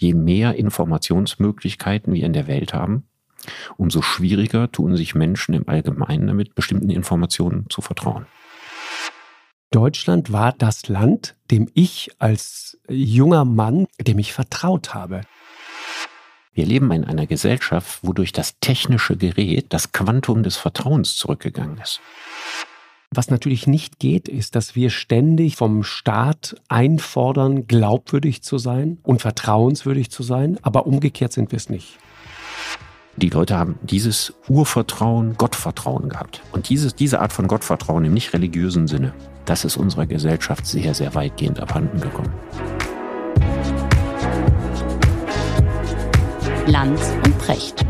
je mehr Informationsmöglichkeiten wir in der Welt haben, umso schwieriger tun sich Menschen im Allgemeinen damit, bestimmten Informationen zu vertrauen. Deutschland war das Land, dem ich als junger Mann, dem ich vertraut habe. Wir leben in einer Gesellschaft, wo durch das technische Gerät das Quantum des Vertrauens zurückgegangen ist. Was natürlich nicht geht, ist, dass wir ständig vom Staat einfordern, glaubwürdig zu sein und vertrauenswürdig zu sein, aber umgekehrt sind wir es nicht. Die Leute haben dieses Urvertrauen, Gottvertrauen gehabt. Und dieses, diese Art von Gottvertrauen im nicht religiösen Sinne, das ist unserer Gesellschaft sehr, sehr weitgehend abhanden gekommen. Lanz und Precht.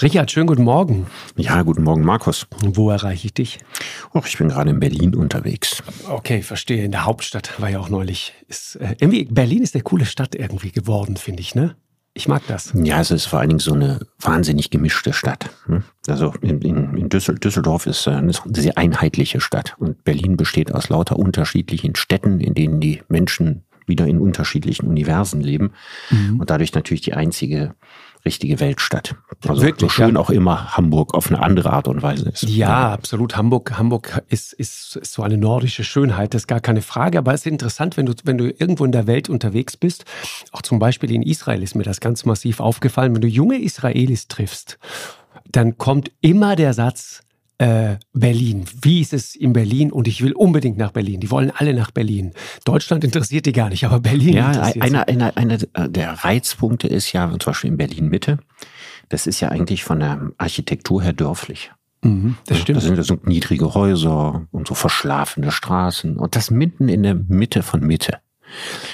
Richard, schönen guten Morgen. Ja, guten Morgen, Markus. Wo erreiche ich dich? Och, ich bin gerade in Berlin unterwegs. Okay, verstehe. In der Hauptstadt war ja auch neulich. Ist, äh, irgendwie, Berlin ist eine coole Stadt irgendwie geworden, finde ich, ne? Ich mag das. Ja, es ist vor allen Dingen so eine wahnsinnig gemischte Stadt. Hm? Also in, in Düsseldorf ist äh, eine sehr einheitliche Stadt und Berlin besteht aus lauter unterschiedlichen Städten, in denen die Menschen wieder in unterschiedlichen Universen leben mhm. und dadurch natürlich die einzige richtige Weltstadt. Also Wirklich, so schön ja. auch immer Hamburg auf eine andere Art und Weise ist. Ja, ja. absolut. Hamburg, Hamburg ist, ist, ist, so eine nordische Schönheit, das ist gar keine Frage. Aber es ist interessant, wenn du, wenn du irgendwo in der Welt unterwegs bist, auch zum Beispiel in Israel ist mir das ganz massiv aufgefallen, wenn du junge Israelis triffst, dann kommt immer der Satz, äh, Berlin. Wie ist es in Berlin? Und ich will unbedingt nach Berlin. Die wollen alle nach Berlin. Deutschland interessiert die gar nicht, aber Berlin ja, interessiert einer, einer, einer der Reizpunkte ist ja zum Beispiel in Berlin Mitte. Das ist ja eigentlich von der Architektur her dörflich. Mhm, das stimmt. Da sind so niedrige Häuser und so verschlafene Straßen und das mitten in der Mitte von Mitte.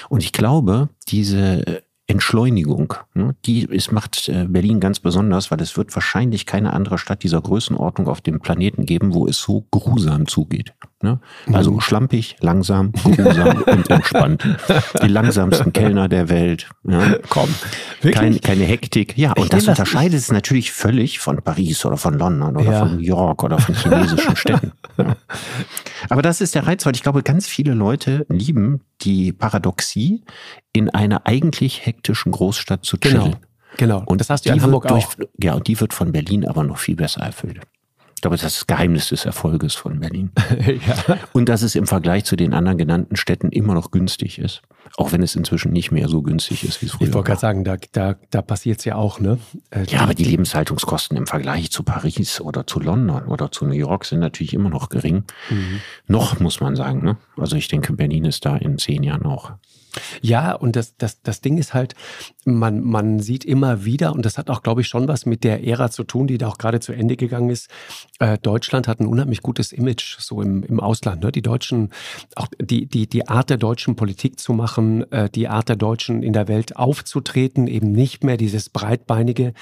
Und ich glaube, diese Entschleunigung. Ne? Die ist, macht äh, Berlin ganz besonders, weil es wird wahrscheinlich keine andere Stadt dieser Größenordnung auf dem Planeten geben, wo es so grusam zugeht. Ne? Also mhm. schlampig, langsam, grusam und entspannt. Die langsamsten Kellner der Welt. Ja? Komm, Kein, keine Hektik. Ja, und das unterscheidet es natürlich völlig von Paris oder von London oder ja. von New York oder von chinesischen Städten. Ja. Aber das ist der Reiz, weil ich glaube, ganz viele Leute lieben die Paradoxie, in einer eigentlich hektischen Großstadt zu chillen. Genau. Genau. Und das hast du in Hamburg durch, auch. Ja, und die wird von Berlin aber noch viel besser erfüllt. Ich glaube, das ist das Geheimnis des Erfolges von Berlin. ja. Und dass es im Vergleich zu den anderen genannten Städten immer noch günstig ist. Auch wenn es inzwischen nicht mehr so günstig ist, wie es früher war. Ich wollte gerade sagen, da, da, da passiert es ja auch, ne? Äh, ja, aber die Lebenshaltungskosten im Vergleich zu Paris oder zu London oder zu New York sind natürlich immer noch gering. Mhm. Noch, muss man sagen, ne? Also ich denke, Berlin ist da in zehn Jahren auch ja, und das, das, das Ding ist halt, man, man sieht immer wieder, und das hat auch, glaube ich, schon was mit der Ära zu tun, die da auch gerade zu Ende gegangen ist. Äh, Deutschland hat ein unheimlich gutes Image so im, im Ausland. Ne? Die Deutschen, auch die, die, die Art der deutschen Politik zu machen, äh, die Art der Deutschen in der Welt aufzutreten, eben nicht mehr dieses breitbeinige,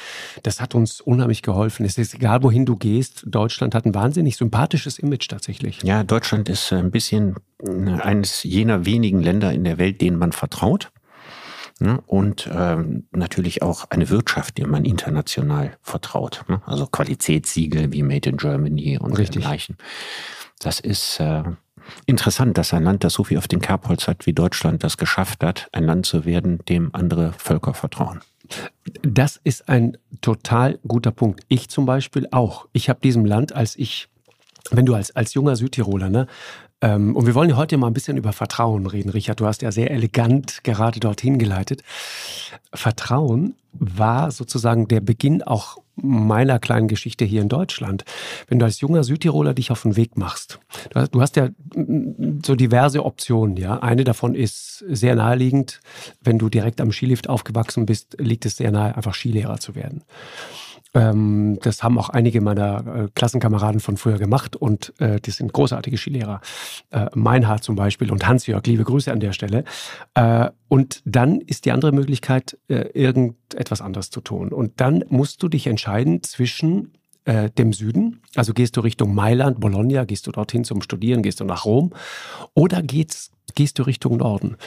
das hat uns unheimlich geholfen. Es ist egal, wohin du gehst, Deutschland hat ein wahnsinnig sympathisches Image tatsächlich. Ja, Deutschland ist ein bisschen eines jener wenigen Länder in der Welt, denen man vertraut. Ne? Und ähm, natürlich auch eine Wirtschaft, der man international vertraut. Ne? Also Qualitätssiegel wie Made in Germany und Richtig. dergleichen. Das ist äh, interessant, dass ein Land, das so viel auf den Kerbholz hat wie Deutschland, das geschafft hat, ein Land zu werden, dem andere Völker vertrauen. Das ist ein total guter Punkt. Ich zum Beispiel auch. Ich habe diesem Land, als ich wenn du als, als junger Südtiroler, ne, und wir wollen ja heute mal ein bisschen über Vertrauen reden, Richard. Du hast ja sehr elegant gerade dorthin geleitet. Vertrauen war sozusagen der Beginn auch meiner kleinen Geschichte hier in Deutschland. Wenn du als junger Südtiroler dich auf den Weg machst, du hast ja so diverse Optionen, ja. Eine davon ist sehr naheliegend. Wenn du direkt am Skilift aufgewachsen bist, liegt es sehr nahe, einfach Skilehrer zu werden. Ähm, das haben auch einige meiner äh, Klassenkameraden von früher gemacht und äh, die sind großartige Skilehrer. Äh, Meinhard zum Beispiel und Hans-Jörg, liebe Grüße an der Stelle. Äh, und dann ist die andere Möglichkeit, äh, irgendetwas anderes zu tun. Und dann musst du dich entscheiden zwischen äh, dem Süden, also gehst du Richtung Mailand, Bologna, gehst du dorthin zum Studieren, gehst du nach Rom, oder geht's gehst du Richtung Norden.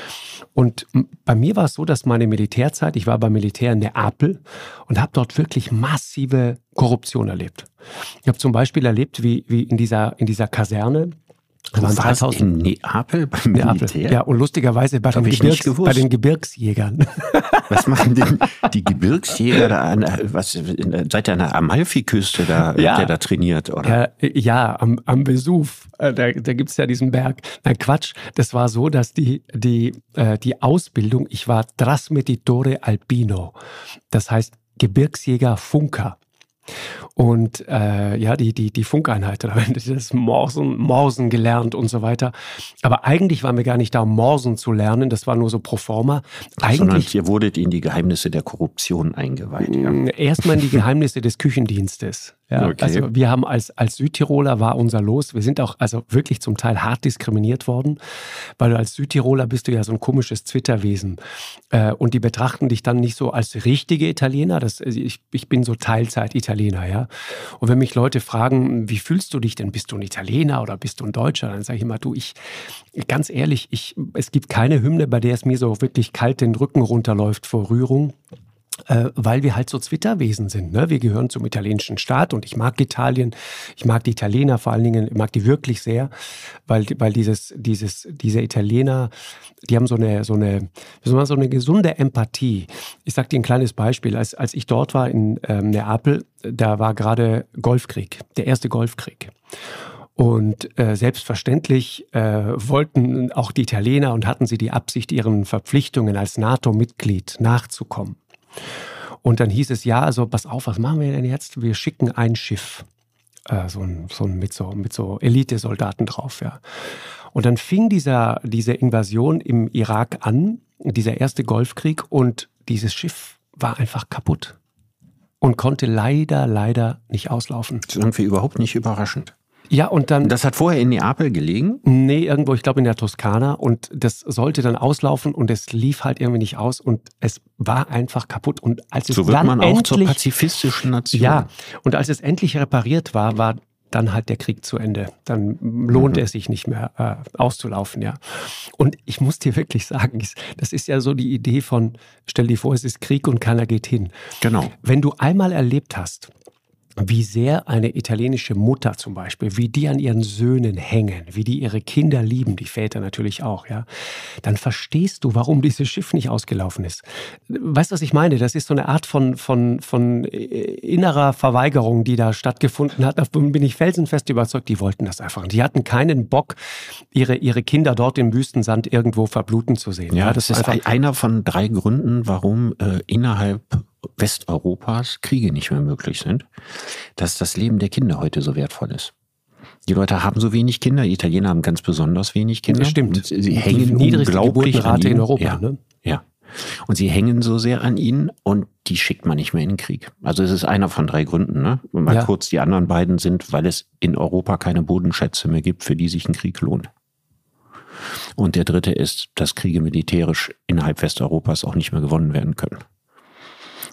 Und bei mir war es so, dass meine Militärzeit, ich war beim Militär in Neapel und habe dort wirklich massive Korruption erlebt. Ich habe zum Beispiel erlebt, wie, wie in, dieser, in dieser Kaserne Waren Du warst 3000 in Neapel beim Neapel. Militär? Ja, und lustigerweise bei den, Gebirgs, bei den Gebirgsjägern. Was machen denn die Gebirgsjäger da an, was, seid ihr an der Amalfiküste da, Ja. habt ihr da trainiert, oder? Ja, ja am, am Vesuv, äh, da, da gibt es ja diesen Berg. Nein, Quatsch, das war so, dass die, die, äh, die Ausbildung, ich war Trasmetitore Alpino, das heißt Gebirgsjäger Funker. Und äh, ja, die, die, die Funkeinheit, wir das Morsen, Morsen gelernt und so weiter. Aber eigentlich waren wir gar nicht da, um Morsen zu lernen, das war nur so pro forma. Sondern Eigentlich ihr wurdet in die Geheimnisse der Korruption eingeweiht. Ja. Mm, Erstmal in die Geheimnisse des Küchendienstes. Ja, Okay. Also wir haben als, als Südtiroler war unser Los, wir sind auch also wirklich zum Teil hart diskriminiert worden, weil du als Südtiroler bist du ja so ein komisches Zwitterwesen. Äh, und die betrachten dich dann nicht so als richtige Italiener. Das, also ich, ich bin so Teilzeit-Italiener, ja. Und wenn mich Leute fragen, wie fühlst du dich denn? Bist du ein Italiener oder bist du ein Deutscher? Dann sage ich immer, du, ich, ganz ehrlich, ich, es gibt keine Hymne, bei der es mir so wirklich kalt den Rücken runterläuft vor Rührung äh, weil wir halt so Zwitterwesen sind. Ne? Wir gehören zum italienischen Staat und ich mag Italien, ich mag die Italiener vor allen Dingen, ich mag die wirklich sehr, weil, weil dieses, dieses, diese Italiener, die haben so eine, so eine, so eine gesunde Empathie. Ich sage dir ein kleines Beispiel. Als, als ich dort war in ähm, Neapel, da war gerade Golfkrieg, der erste Golfkrieg. Und äh, selbstverständlich äh, wollten auch die Italiener und hatten sie die Absicht, ihren Verpflichtungen als NATO-Mitglied nachzukommen. Und dann hieß es, ja, also pass auf, was machen wir denn jetzt? Wir schicken ein Schiff, äh, so ein, so ein, mit so, mit so Elitesoldaten drauf, ja. Und dann fing dieser, diese Invasion im Irak an, dieser erste Golfkrieg, und dieses Schiff war einfach kaputt und konnte leider, leider nicht auslaufen. Das ist irgendwie überhaupt nicht überraschend. Ja, und dann. Das hat vorher in Neapel gelegen. Nee, irgendwo, ich glaube in der Toskana. Und das sollte dann auslaufen und es lief halt irgendwie nicht aus und es war einfach kaputt. Und als es So wird dann man auch zur endlich, pazifistischen Nation. Ja, und als es endlich repariert war, war dann halt der Krieg zu Ende. Dann lohnte es sich nicht mehr äh, auszulaufen, ja. Und ich muss dir wirklich sagen, das ist ja so die Idee von, stell dir vor, es ist Krieg und keiner geht hin. Genau. Wenn du einmal erlebt hast, wie sehr eine italienische Mutter zum Beispiel, wie die an ihren Söhnen hängen, wie die ihre Kinder lieben, die Väter natürlich auch, ja, dann verstehst du, warum dieses Schiff nicht ausgelaufen ist. Weißt du, was ich meine? Das ist so eine Art von, von, von äh, innerer Verweigerung, die da stattgefunden hat. Davon bin ich felsenfest überzeugt, die wollten das einfach. Die hatten keinen Bock, ihre, ihre Kinder dort im Wüstensand irgendwo verbluten zu sehen. Ja, das ist einfach, ein- einer von drei Gründen, warum äh, innerhalb Westeuropas Kriege nicht mehr möglich sind, dass das Leben der Kinder heute so wertvoll ist. Die Leute haben so wenig Kinder, die Italiener haben ganz besonders wenig Kinder. Stimmt. Und sie Die hängen niedrigste unglaublich an ihnen. in Europa, Ja, ne? ja. Und sie hängen so sehr an ihnen und die schickt man nicht mehr in den Krieg. Also es ist einer von drei Gründen. Ne? Mal Ja. kurz, die anderen beiden sind, weil es in Europa keine Bodenschätze mehr gibt, für die sich ein Krieg lohnt. Und der dritte ist, dass Kriege militärisch innerhalb Westeuropas auch nicht mehr gewonnen werden können.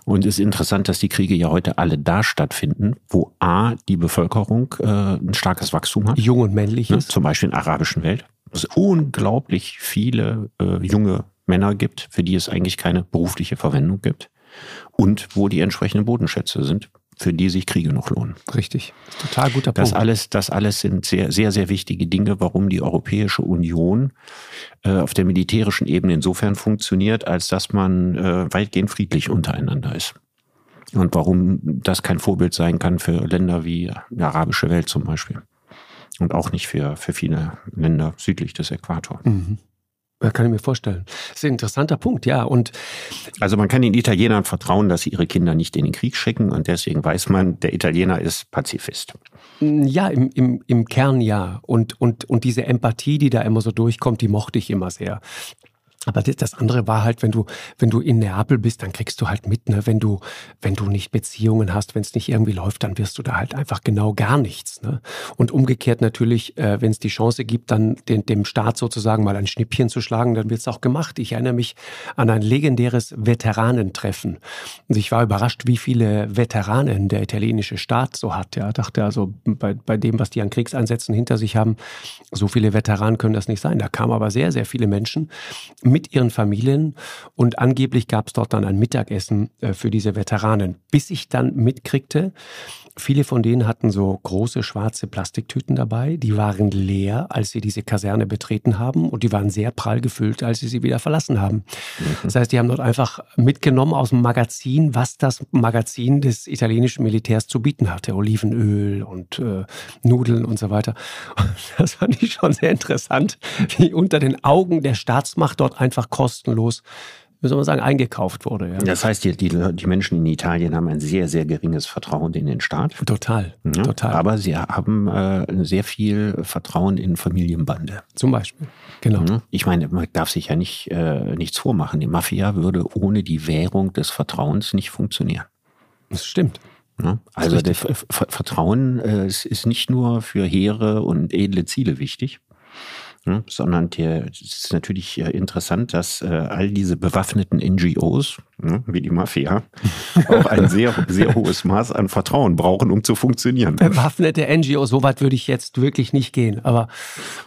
Und es ist interessant, dass die Kriege ja heute alle da stattfinden, wo A, die Bevölkerung äh, ein starkes Wachstum hat, jung und männlich ne? zum Beispiel in der arabischen Welt, wo es unglaublich viele äh, junge Männer gibt, für die es eigentlich keine berufliche Verwendung gibt. Und wo die entsprechenden Bodenschätze sind, für die sich Kriege noch lohnen. Richtig. Total guter Das Punkt. alles, das alles sind sehr, sehr, sehr wichtige Dinge, warum die Europäische Union äh, auf der militärischen Ebene insofern funktioniert, als dass man äh, weitgehend friedlich untereinander ist. Und warum das kein Vorbild sein kann für Länder wie die arabische Welt zum Beispiel. Und auch nicht für, für viele Länder südlich des Äquator. Mhm. Ja, kann ich mir vorstellen. Das ist ein interessanter Punkt, ja. Und Also man kann den Italienern vertrauen, dass sie ihre Kinder nicht in den Krieg schicken und deswegen weiß man, der Italiener ist Pazifist. mh, ja, im, im, im Kern ja. Und, und, und diese Empathie, die da immer so durchkommt, die mochte ich immer sehr. Aber das, andere war halt, wenn du, wenn du in Neapel bist, dann kriegst du halt mit, ne? wenn du, wenn du nicht Beziehungen hast, wenn es nicht irgendwie läuft, dann wirst du da halt einfach genau gar nichts. Ne? Und umgekehrt natürlich, äh, wenn es die Chance gibt, dann den, dem Staat sozusagen mal ein Schnippchen zu schlagen, dann wird es auch gemacht. Ich erinnere mich an ein legendäres Veteranentreffen. Und ich war überrascht, wie viele Veteranen der italienische Staat so hat. Ja, dachte also bei, bei dem, was die an Kriegseinsätzen hinter sich haben, so viele Veteranen können das nicht sein. Da kamen aber sehr, sehr viele Menschen mit ihren Familien und angeblich gab es dort dann ein Mittagessen äh, für diese Veteranen. Bis ich dann mitkriegte, Viele von denen hatten so große schwarze Plastiktüten dabei. Die waren leer, als sie diese Kaserne betreten haben und die waren sehr prall gefüllt, als sie sie wieder verlassen haben. Mhm. Das heißt, die haben dort einfach mitgenommen aus dem Magazin, was das Magazin des italienischen Militärs zu bieten hatte. Olivenöl und äh, Nudeln und so weiter. Und das fand ich schon sehr interessant, wie unter den Augen der Staatsmacht dort einfach kostenlos wie soll man sagen, eingekauft wurde. Ja. Das heißt, die, die, die, Menschen in Italien haben ein sehr, sehr geringes Vertrauen in den Staat. Total, ja, total. Aber sie haben äh, sehr viel Vertrauen in Familienbande. Zum Beispiel, genau. Ja. Ich meine, man darf sich ja nicht, äh, nichts vormachen. Die Mafia würde ohne die Währung des Vertrauens nicht funktionieren. Das stimmt. Also das Vertrauen äh, ist nicht nur für hehre und edle Ziele wichtig, Ne? Sondern es ist natürlich äh, interessant, dass äh, all diese bewaffneten NGOs, ne, wie die Mafia, auch ein sehr, sehr hohes Maß an Vertrauen brauchen, um zu funktionieren. Bewaffnete NGOs, so weit würde ich jetzt wirklich nicht gehen. Aber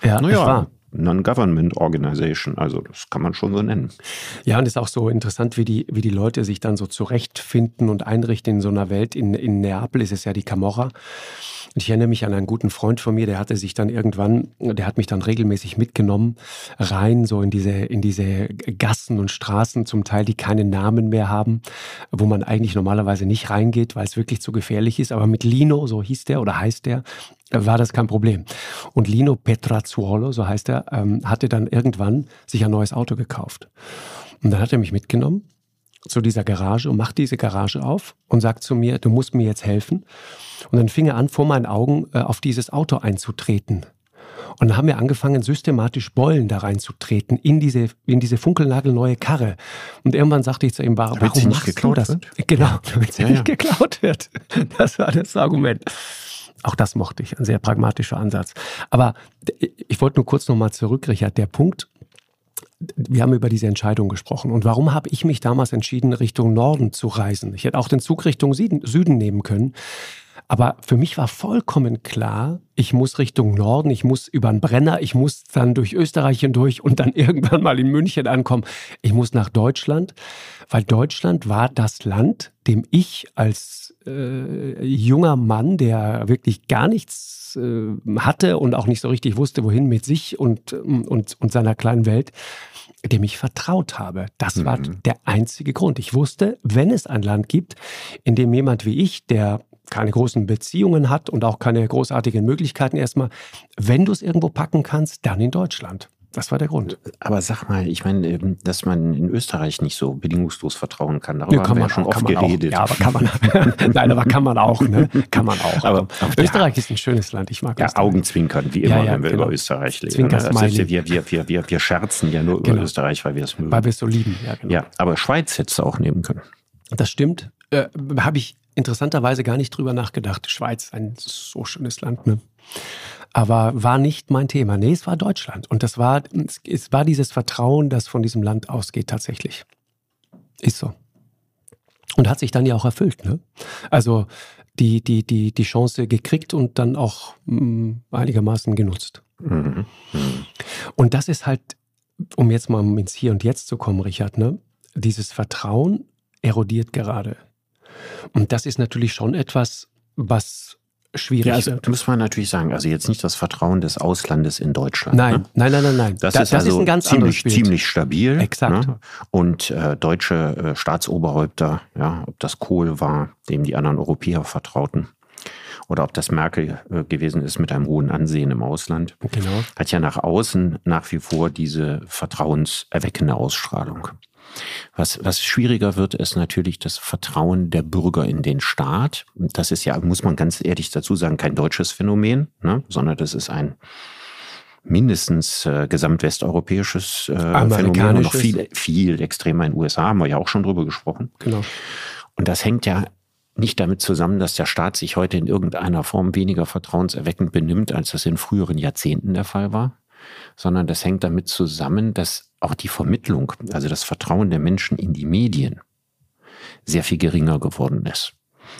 ja, naja. Non-Government Organization, also das kann man schon so nennen. Ja, und es ist auch so interessant, wie die, wie die Leute sich dann so zurechtfinden und einrichten in so einer Welt. In, in Neapel ist es ja die Camorra. Ich erinnere mich an einen guten Freund von mir, der hatte sich dann irgendwann, der hat mich dann regelmäßig mitgenommen, rein so in diese, in diese Gassen und Straßen, zum Teil, die keinen Namen mehr haben, wo man eigentlich normalerweise nicht reingeht, weil es wirklich zu gefährlich ist. Aber mit Lino, so hieß der oder heißt der, war das kein Problem. Und Lino Petrazzuolo, so heißt er, ähm, hatte dann irgendwann sich ein neues Auto gekauft. Und dann hat er mich mitgenommen zu dieser Garage und macht diese Garage auf und sagt zu mir, du musst mir jetzt helfen. Und dann fing er an, vor meinen Augen äh, auf dieses Auto einzutreten. Und dann haben wir angefangen, systematisch Bollen da reinzutreten in diese, in diese funkelnagelneue Karre. Und irgendwann sagte ich zu ihm, warum machst du das? Wird? Genau, damit sie ja, nicht ja. geklaut wird. Das war das Argument. Auch das mochte ich, ein sehr pragmatischer Ansatz. Aber ich wollte nur kurz nochmal zurück, Richard. Der Punkt, wir haben über diese Entscheidung gesprochen. Und warum habe ich mich damals entschieden, Richtung Norden zu reisen? Ich hätte auch den Zug Richtung Süden, nehmen können. Aber für mich war vollkommen klar, ich muss Richtung Norden, ich muss über den Brenner, ich muss dann durch Österreich hindurch und dann irgendwann mal in München ankommen. Ich muss nach Deutschland, weil Deutschland war das Land, dem ich als äh, junger Mann, der wirklich gar nichts äh, hatte und auch nicht so richtig wusste, wohin mit sich und, und, und seiner kleinen Welt, dem ich vertraut habe. Das war mhm. der einzige Grund. Ich wusste, wenn es ein Land gibt, in dem jemand wie ich, der keine großen Beziehungen hat und auch keine großartigen Möglichkeiten erstmal, wenn du es irgendwo packen kannst, dann in Deutschland. Das war der Grund. Aber sag mal, ich meine, ähm, dass man in Österreich nicht so bedingungslos vertrauen kann, darüber ja, kann haben wir man, ja schon oft geredet. Auch. Ja, aber kann man, nein, aber kann man auch, ne? Kann man auch. Aber, aber Österreich ja, ist ein schönes Land, ich mag ja, Österreich. Augenzwinkern, wie immer, ja, wenn wir genau. über Österreich reden. Also wir, wir, wir, wir, wir scherzen ja nur genau. über Österreich, weil wir es mögen. Weil wir es so lieben, ja, genau. Ja, aber Schweiz hättest du auch nehmen können. Das stimmt. Äh, Habe ich interessanterweise gar nicht drüber nachgedacht. Schweiz, ein so schönes Land, ne? Aber war nicht mein Thema. Nee, es war Deutschland. Und das war, es war dieses Vertrauen, das von diesem Land ausgeht, tatsächlich. Ist so. Und hat sich dann ja auch erfüllt, ne? Also die, die, die, die Chance gekriegt und dann auch mh, mm, einigermaßen genutzt. Mhm. Mhm. Und das ist halt, um jetzt mal ins Hier und Jetzt zu kommen, Richard, ne? Dieses Vertrauen erodiert gerade. Und das ist natürlich schon etwas, was schwierig ja, also. Muss man natürlich sagen, also jetzt nicht das Vertrauen des Auslandes in Deutschland. Nein, ne? nein, nein, nein, nein. Das, das ist, das also ist ein ganz ziemlich, ziemlich stabil. Exakt. Ne? Und äh, deutsche äh, Staatsoberhäupter, ja, ob das Kohl war, dem die anderen Europäer vertrauten, oder ob das Merkel äh, gewesen ist mit einem hohen Ansehen im Ausland, genau. hat ja nach außen nach wie vor diese vertrauenserweckende Ausstrahlung. Was, was schwieriger wird, ist natürlich das Vertrauen der Bürger in den Staat. Das ist ja, muss man ganz ehrlich dazu sagen, kein deutsches Phänomen, ne? sondern das ist ein mindestens äh, gesamtwesteuropäisches äh, Phänomen und noch viel, viel extremer in den USA, haben wir ja auch schon drüber gesprochen. Genau. Und das hängt ja nicht damit zusammen, dass der Staat sich heute in irgendeiner Form weniger vertrauenserweckend benimmt, als das in früheren Jahrzehnten der Fall war, sondern das hängt damit zusammen, dass auch die Vermittlung, also das Vertrauen der Menschen in die Medien sehr viel geringer geworden ist.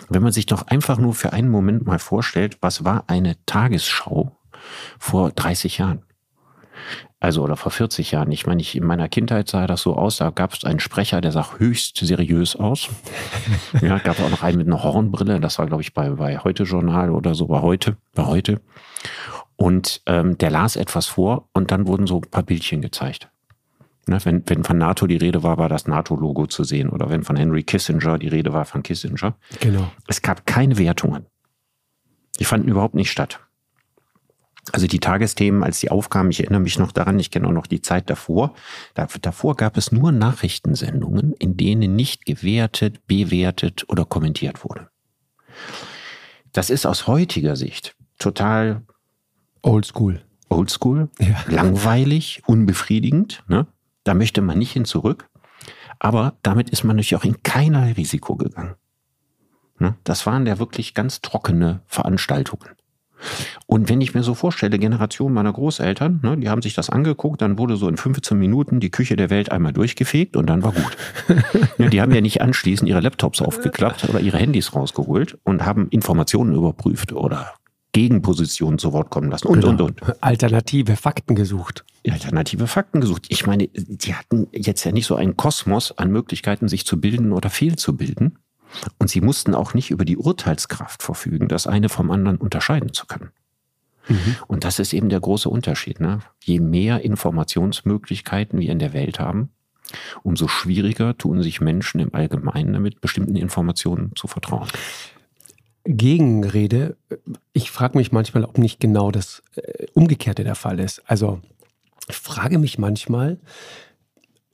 Wenn man sich doch einfach nur für einen Moment mal vorstellt, was war eine Tagesschau vor 30 Jahren? Also oder vor 40 Jahren. Ich meine, ich, in meiner Kindheit sah das so aus, da gab es einen Sprecher, der sah höchst seriös aus. ja, gab auch noch einen mit einer Hornbrille, das war, glaube ich, bei, bei Heute Journal oder so, bei heute, bei heute. Und ähm, der las etwas vor und dann wurden so ein paar Bildchen gezeigt. Ne, wenn, wenn von NATO die Rede war, war das NATO-Logo zu sehen. Oder wenn von Henry Kissinger die Rede war, von Kissinger. Genau. Es gab keine Wertungen. Die fanden überhaupt nicht statt. Also die Tagesthemen, als die aufkamen, ich erinnere mich noch daran, ich kenne auch noch die Zeit davor. Da, davor gab es nur Nachrichtensendungen, in denen nicht gewertet, bewertet oder kommentiert wurde. Das ist aus heutiger Sicht total Oldschool. oldschool, Ja. langweilig, unbefriedigend. Ne? Da möchte man nicht hin zurück. Aber damit ist man natürlich auch in keinerlei Risiko gegangen. Ne? Das waren ja wirklich ganz trockene Veranstaltungen. Und wenn ich mir so vorstelle, Generation meiner Großeltern, ne, die haben sich das angeguckt, dann wurde so in 15 Minuten die Küche der Welt einmal durchgefegt und dann war gut. ja, die haben ja nicht anschließend ihre Laptops aufgeklappt oder ihre Handys rausgeholt und haben Informationen überprüft oder Gegenpositionen zu Wort kommen lassen und, und, und. Alternative Fakten gesucht. Alternative Fakten gesucht. Ich meine, die hatten jetzt ja nicht so einen Kosmos an Möglichkeiten, sich zu bilden oder fehlzubilden. Und sie mussten auch nicht über die Urteilskraft verfügen, das eine vom anderen unterscheiden zu können. Und das ist eben der große Unterschied. Ne? Je mehr Informationsmöglichkeiten wir in der Welt haben, umso schwieriger tun sich Menschen im Allgemeinen damit, bestimmten Informationen zu vertrauen. Gegenrede, ich frage mich manchmal, ob nicht genau das äh, Umgekehrte der Fall ist. Also ich frage mich manchmal,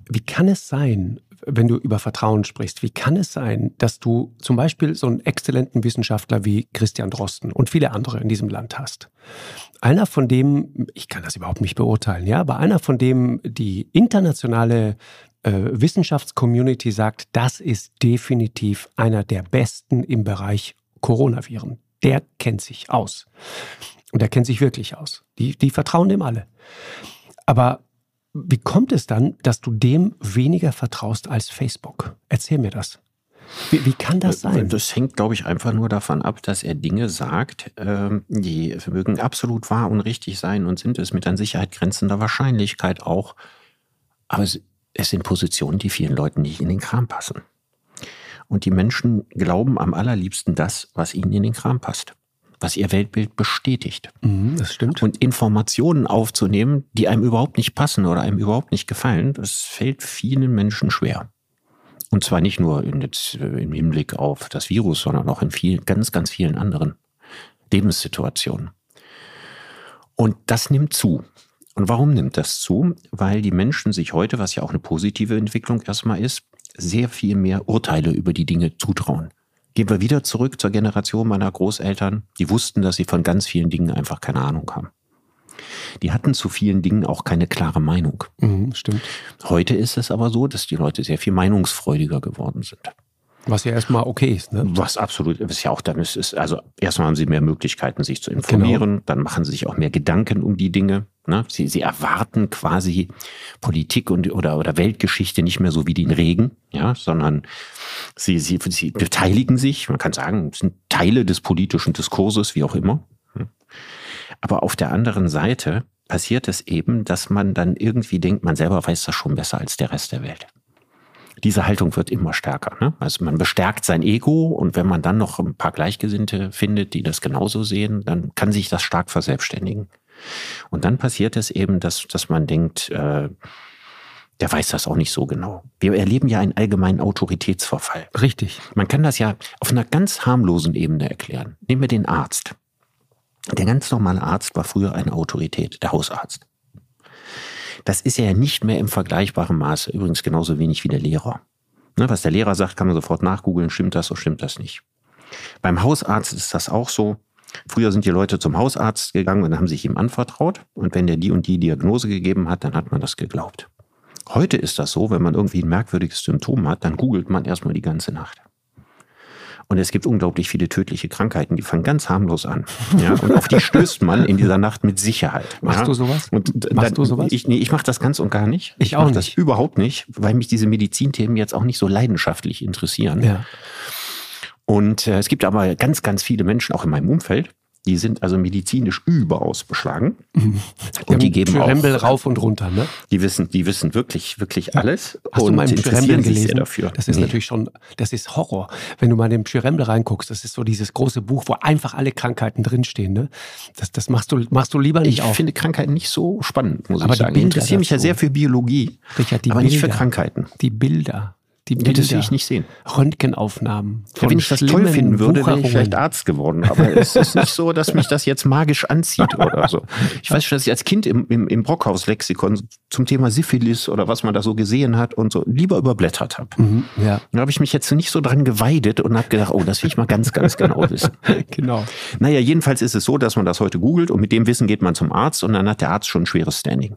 wie kann es sein, wenn du über Vertrauen sprichst, wie kann es sein, dass du zum Beispiel so einen exzellenten Wissenschaftler wie Christian Drosten und viele andere in diesem Land hast? Einer von dem, ich kann das überhaupt nicht beurteilen, ja, aber einer von dem die internationale äh, Wissenschaftscommunity sagt, das ist definitiv einer der besten im Bereich Coronaviren. Der kennt sich aus. Und der kennt sich wirklich aus. Die, die vertrauen dem alle. Aber wie kommt es dann, dass du dem weniger vertraust als Facebook? Erzähl mir das. Wie, wie kann das sein? Das hängt, glaube ich, einfach nur davon ab, dass er Dinge sagt, ähm, die mögen absolut wahr und richtig sein und sind es mit an Sicherheit grenzender Wahrscheinlichkeit auch. Aber es, es sind Positionen, die vielen Leuten nicht in den Kram passen. Und die Menschen glauben am allerliebsten das, was ihnen in den Kram passt, was ihr Weltbild bestätigt. Mhm, das stimmt. Und Informationen aufzunehmen, die einem überhaupt nicht passen oder einem überhaupt nicht gefallen, das fällt vielen Menschen schwer. Und zwar nicht nur in jetzt, äh, im Hinblick auf das Virus, sondern auch in vielen, ganz, ganz vielen anderen Lebenssituationen. Und das nimmt zu. Und warum nimmt das zu? Weil die Menschen sich heute, was ja auch eine positive Entwicklung erstmal ist, sehr viel mehr Urteile über die Dinge zutrauen. Gehen wir wieder zurück zur Generation meiner Großeltern, die wussten, dass sie von ganz vielen Dingen einfach keine Ahnung haben. Die hatten zu vielen Dingen auch keine klare Meinung. Mhm, stimmt. Heute ist es aber so, dass die Leute sehr viel meinungsfreudiger geworden sind. Was ja erstmal okay ist, ne? Was absolut ist ja auch dann ist, ist also erstmal haben sie mehr Möglichkeiten, sich zu informieren, dann machen sie sich auch mehr Gedanken um die Dinge. Ne? Sie, sie erwarten quasi Politik und oder oder Weltgeschichte nicht mehr so wie den Regen, ja, sondern sie, sie, sie beteiligen sich. Man kann sagen, sind Teile des politischen Diskurses, wie auch immer. Aber auf der anderen Seite passiert es eben, dass man dann irgendwie denkt, man selber weiß das schon besser als der Rest der Welt diese Haltung wird immer stärker. Ne? Also man bestärkt sein Ego und wenn man dann noch ein paar Gleichgesinnte findet, die das genauso sehen, dann kann sich das stark verselbstständigen. Und dann passiert es eben, dass, dass man denkt, äh, der weiß das auch nicht so genau. Wir erleben ja einen allgemeinen Autoritätsverfall. Richtig. Man kann das ja auf einer ganz harmlosen Ebene erklären. Nehmen wir den Arzt. Der ganz normale Arzt war früher eine Autorität, der Hausarzt. Das ist ja nicht mehr im vergleichbaren Maße, übrigens genauso wenig wie der Lehrer. Ne, was der Lehrer sagt, kann man sofort nachgoogeln, stimmt das oder stimmt das nicht. Beim Hausarzt ist das auch so. Früher sind die Leute zum Hausarzt gegangen und haben sich ihm anvertraut. Und wenn der die und die Diagnose gegeben hat, dann hat man das geglaubt. Heute ist das so, wenn man irgendwie ein merkwürdiges Symptom hat, dann googelt man erstmal die ganze Nacht. Und es gibt unglaublich viele tödliche Krankheiten, die fangen ganz harmlos an. Ja? Und auf die stößt man in dieser Nacht mit Sicherheit. Machst ja? du sowas? Und Machst dann, du sowas? Ich, nee, ich mache das ganz und gar nicht. Ich auch mach das nicht. überhaupt nicht, weil mich diese Medizinthemen jetzt auch nicht so leidenschaftlich interessieren. Ja. Und äh, es gibt aber ganz, ganz viele Menschen, auch in meinem Umfeld, Die sind also medizinisch überaus beschlagen. Die Und die geben Pyrembel auch, rauf und runter, ne? die wissen, die wissen wirklich, wirklich alles Hast und du mal im sehr gelesen? dafür. Das ist Nee. natürlich schon, das ist Horror. Wenn du mal in den Pyrembel reinguckst, das ist so dieses große Buch, wo einfach alle Krankheiten drinstehen, ne? Das, das machst du, machst du lieber nicht Ich auf. finde Krankheiten nicht so spannend, muss Aber ich sagen. Ich Bilder interessiere mich ja sehr für Biologie, Richard, die aber nicht für Bilder. Krankheiten. Die Bilder. Die Ja, das will ich nicht sehen. Röntgenaufnahmen. Ja, wenn ich das toll finden würde, wäre ich vielleicht Arzt geworden. Aber es ist nicht so, dass mich das jetzt magisch anzieht oder so. Ich weiß schon, dass ich als Kind im, im, im Brockhaus-Lexikon zum Thema Syphilis oder was man da so gesehen hat und so lieber überblättert habe. Mhm, ja, Da habe ich mich jetzt nicht so dran geweidet und habe gedacht, oh, das will ich mal ganz, ganz genau wissen. genau. Naja, jedenfalls ist es so, dass man das heute googelt und mit dem Wissen geht man zum Arzt und dann hat der Arzt schon ein schweres Standing.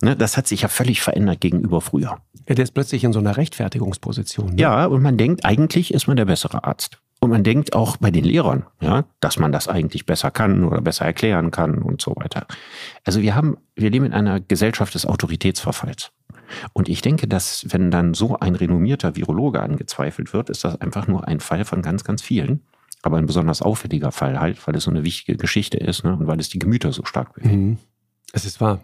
Ne, das hat sich ja völlig verändert gegenüber früher. Ja, der ist plötzlich in so einer Rechtfertigungsposition. Ne? Ja, und man denkt, eigentlich ist man der bessere Arzt. Und man denkt auch bei den Lehrern, ja, dass man das eigentlich besser kann oder besser erklären kann und so weiter. Also wir haben, wir leben in einer Gesellschaft des Autoritätsverfalls. Und ich denke, dass wenn dann so ein renommierter Virologe angezweifelt wird, ist das einfach nur ein Fall von ganz, ganz vielen. Aber ein besonders auffälliger Fall halt, weil es so eine wichtige Geschichte ist ne, und weil es die Gemüter so stark bewegt. Mhm. Es ist wahr.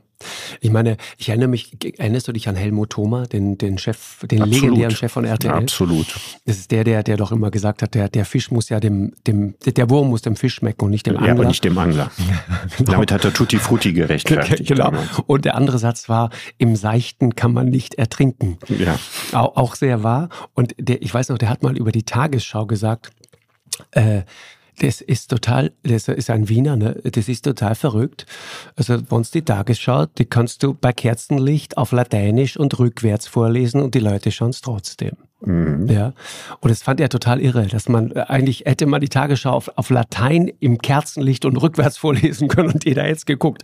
Ich meine, ich erinnere mich, erinnerst du dich an Helmut Thoma, den, den Chef, den Absolut. legendären Chef von RTL? Absolut. Das ist der, der, der doch immer gesagt hat, der, der Fisch muss ja dem, dem, der Wurm muss dem Fisch schmecken und nicht dem Ja, Angler. aber nicht dem Angler. Damit hat er Tutti Frutti gerechtfertigt. genau. Und der andere Satz war, im Seichten kann man nicht ertrinken. Ja. Auch, auch sehr wahr. Und der, ich weiß noch, der hat mal über die Tagesschau gesagt, äh, das ist total, das ist ein Wiener, ne? Das ist total verrückt. Also, wenn die Tagesschau, die kannst du bei Kerzenlicht auf Lateinisch und rückwärts vorlesen und die Leute schauen es trotzdem. Mhm. Ja. Und das fand er total irre, dass man äh, eigentlich hätte man die Tagesschau auf, auf Latein im Kerzenlicht und rückwärts vorlesen können und jeder jetzt geguckt.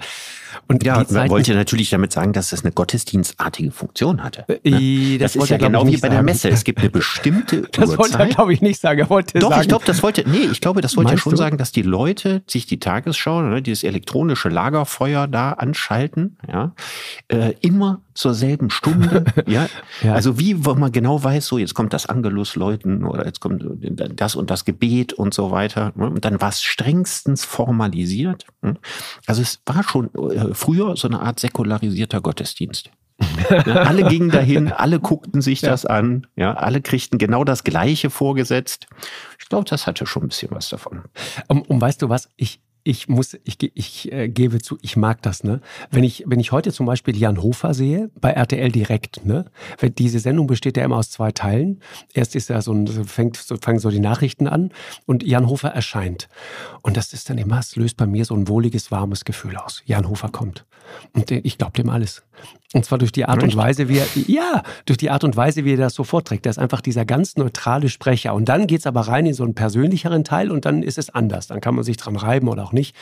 Und Ja, man Zeiten- wollte natürlich damit sagen, dass es eine gottesdienstartige Funktion hatte. Äh, Das, ist wollte ja genau wie bei der. Messe. Es gibt eine bestimmte Das wollte er, Uhrzeit. glaube ich, nicht sagen. Er wollte Doch, sagen, ich glaube, das wollte, nee, ich glaube, das wollte er schon du? sagen, dass die Leute sich die Tagesschau, ne, dieses elektronische Lagerfeuer da anschalten, ja, äh, immer zur selben Stunde, ja. Ja. Also wie, wo man genau weiß, so jetzt kommt das Angelus läuten oder jetzt kommt das und das Gebet und so weiter. ne, Und dann war es strengstens formalisiert. ne. Also es war schon äh, früher so eine Art säkularisierter Gottesdienst. Ja, alle gingen dahin, alle guckten sich das an, ja, alle kriegten genau das Gleiche vorgesetzt. Ich glaube, das hatte schon ein bisschen was davon. Um, um weißt du was, ich, ich muss, ich, ich äh, gebe zu, ich mag das, ne? Wenn ich, wenn ich heute zum Beispiel Jan Hofer sehe, bei RTL direkt, ne? Wenn diese Sendung besteht ja immer aus zwei Teilen. Erst ist ja so ein, fängt, so fangen so die Nachrichten an und Jan Hofer erscheint. Und das ist dann immer, es löst bei mir so ein wohliges, warmes Gefühl aus. Jan Hofer kommt. Und ich glaube dem alles. Und zwar durch die Art und Echt? Weise, wie er, ja, durch die Art und Weise, wie er das so vorträgt. Der ist einfach dieser ganz neutrale Sprecher. Und dann geht's aber rein in so einen persönlicheren Teil und dann ist es anders. Dann kann man sich dran reiben oder auch nicht.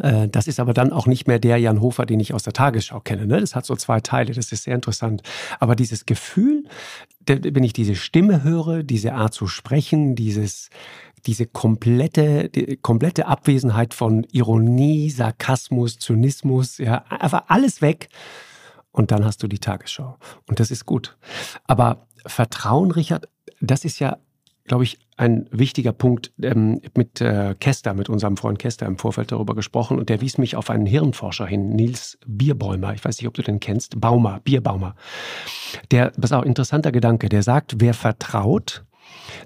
Äh, Das ist aber dann auch nicht mehr der Jan Hofer, den ich aus der Tagesschau kenne. Ne? Das hat so zwei Teile, das ist sehr interessant. Aber dieses Gefühl, wenn ich diese Stimme höre, diese Art zu sprechen, dieses, diese komplette, die komplette Abwesenheit von Ironie, Sarkasmus, Zynismus, ja, einfach alles weg. Und dann hast du die Tagesschau. Und das ist gut. Aber Vertrauen, Richard, das ist ja, glaube ich, ein wichtiger Punkt. Ähm, mit äh, Kester, mit unserem Freund Kester im Vorfeld darüber gesprochen. Und der wies mich auf einen Hirnforscher hin, Nils Bierbäumer. Ich weiß nicht, ob du den kennst. Baumer, Bierbaumer. Der, das ist auch ein interessanter Gedanke. Der sagt, wer vertraut,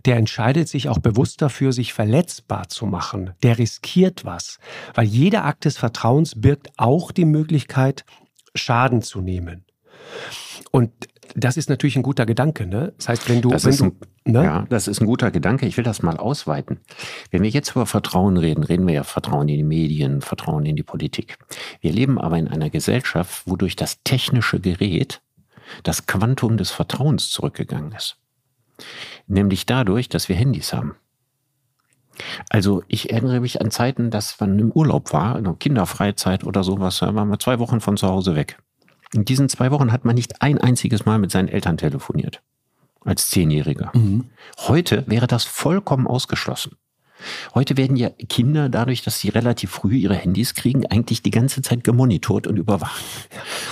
der entscheidet sich auch bewusst dafür, sich verletzbar zu machen. Der riskiert was. Weil jeder Akt des Vertrauens birgt auch die Möglichkeit, Schaden zu nehmen. Und das ist natürlich ein guter Gedanke. Ne? Das heißt, wenn du, Das wenn ist du, ein, ne? ja, das ist ein guter Gedanke. Ich will das mal ausweiten. Wenn wir jetzt über Vertrauen reden, reden wir ja Vertrauen in die Medien, Vertrauen in die Politik. Wir leben aber in einer Gesellschaft, wo durch das technische Gerät das Quantum des Vertrauens zurückgegangen ist. Nämlich dadurch, dass wir Handys haben. Also ich erinnere mich an Zeiten, dass man im Urlaub war, in einer Kinderfreizeit oder sowas, da waren wir zwei Wochen von zu Hause weg. In diesen zwei Wochen hat man nicht ein einziges Mal mit seinen Eltern telefoniert. Als Zehnjähriger. Mhm. Heute wäre das vollkommen ausgeschlossen. Heute werden ja Kinder dadurch, dass sie relativ früh ihre Handys kriegen, eigentlich die ganze Zeit gemonitort und überwacht.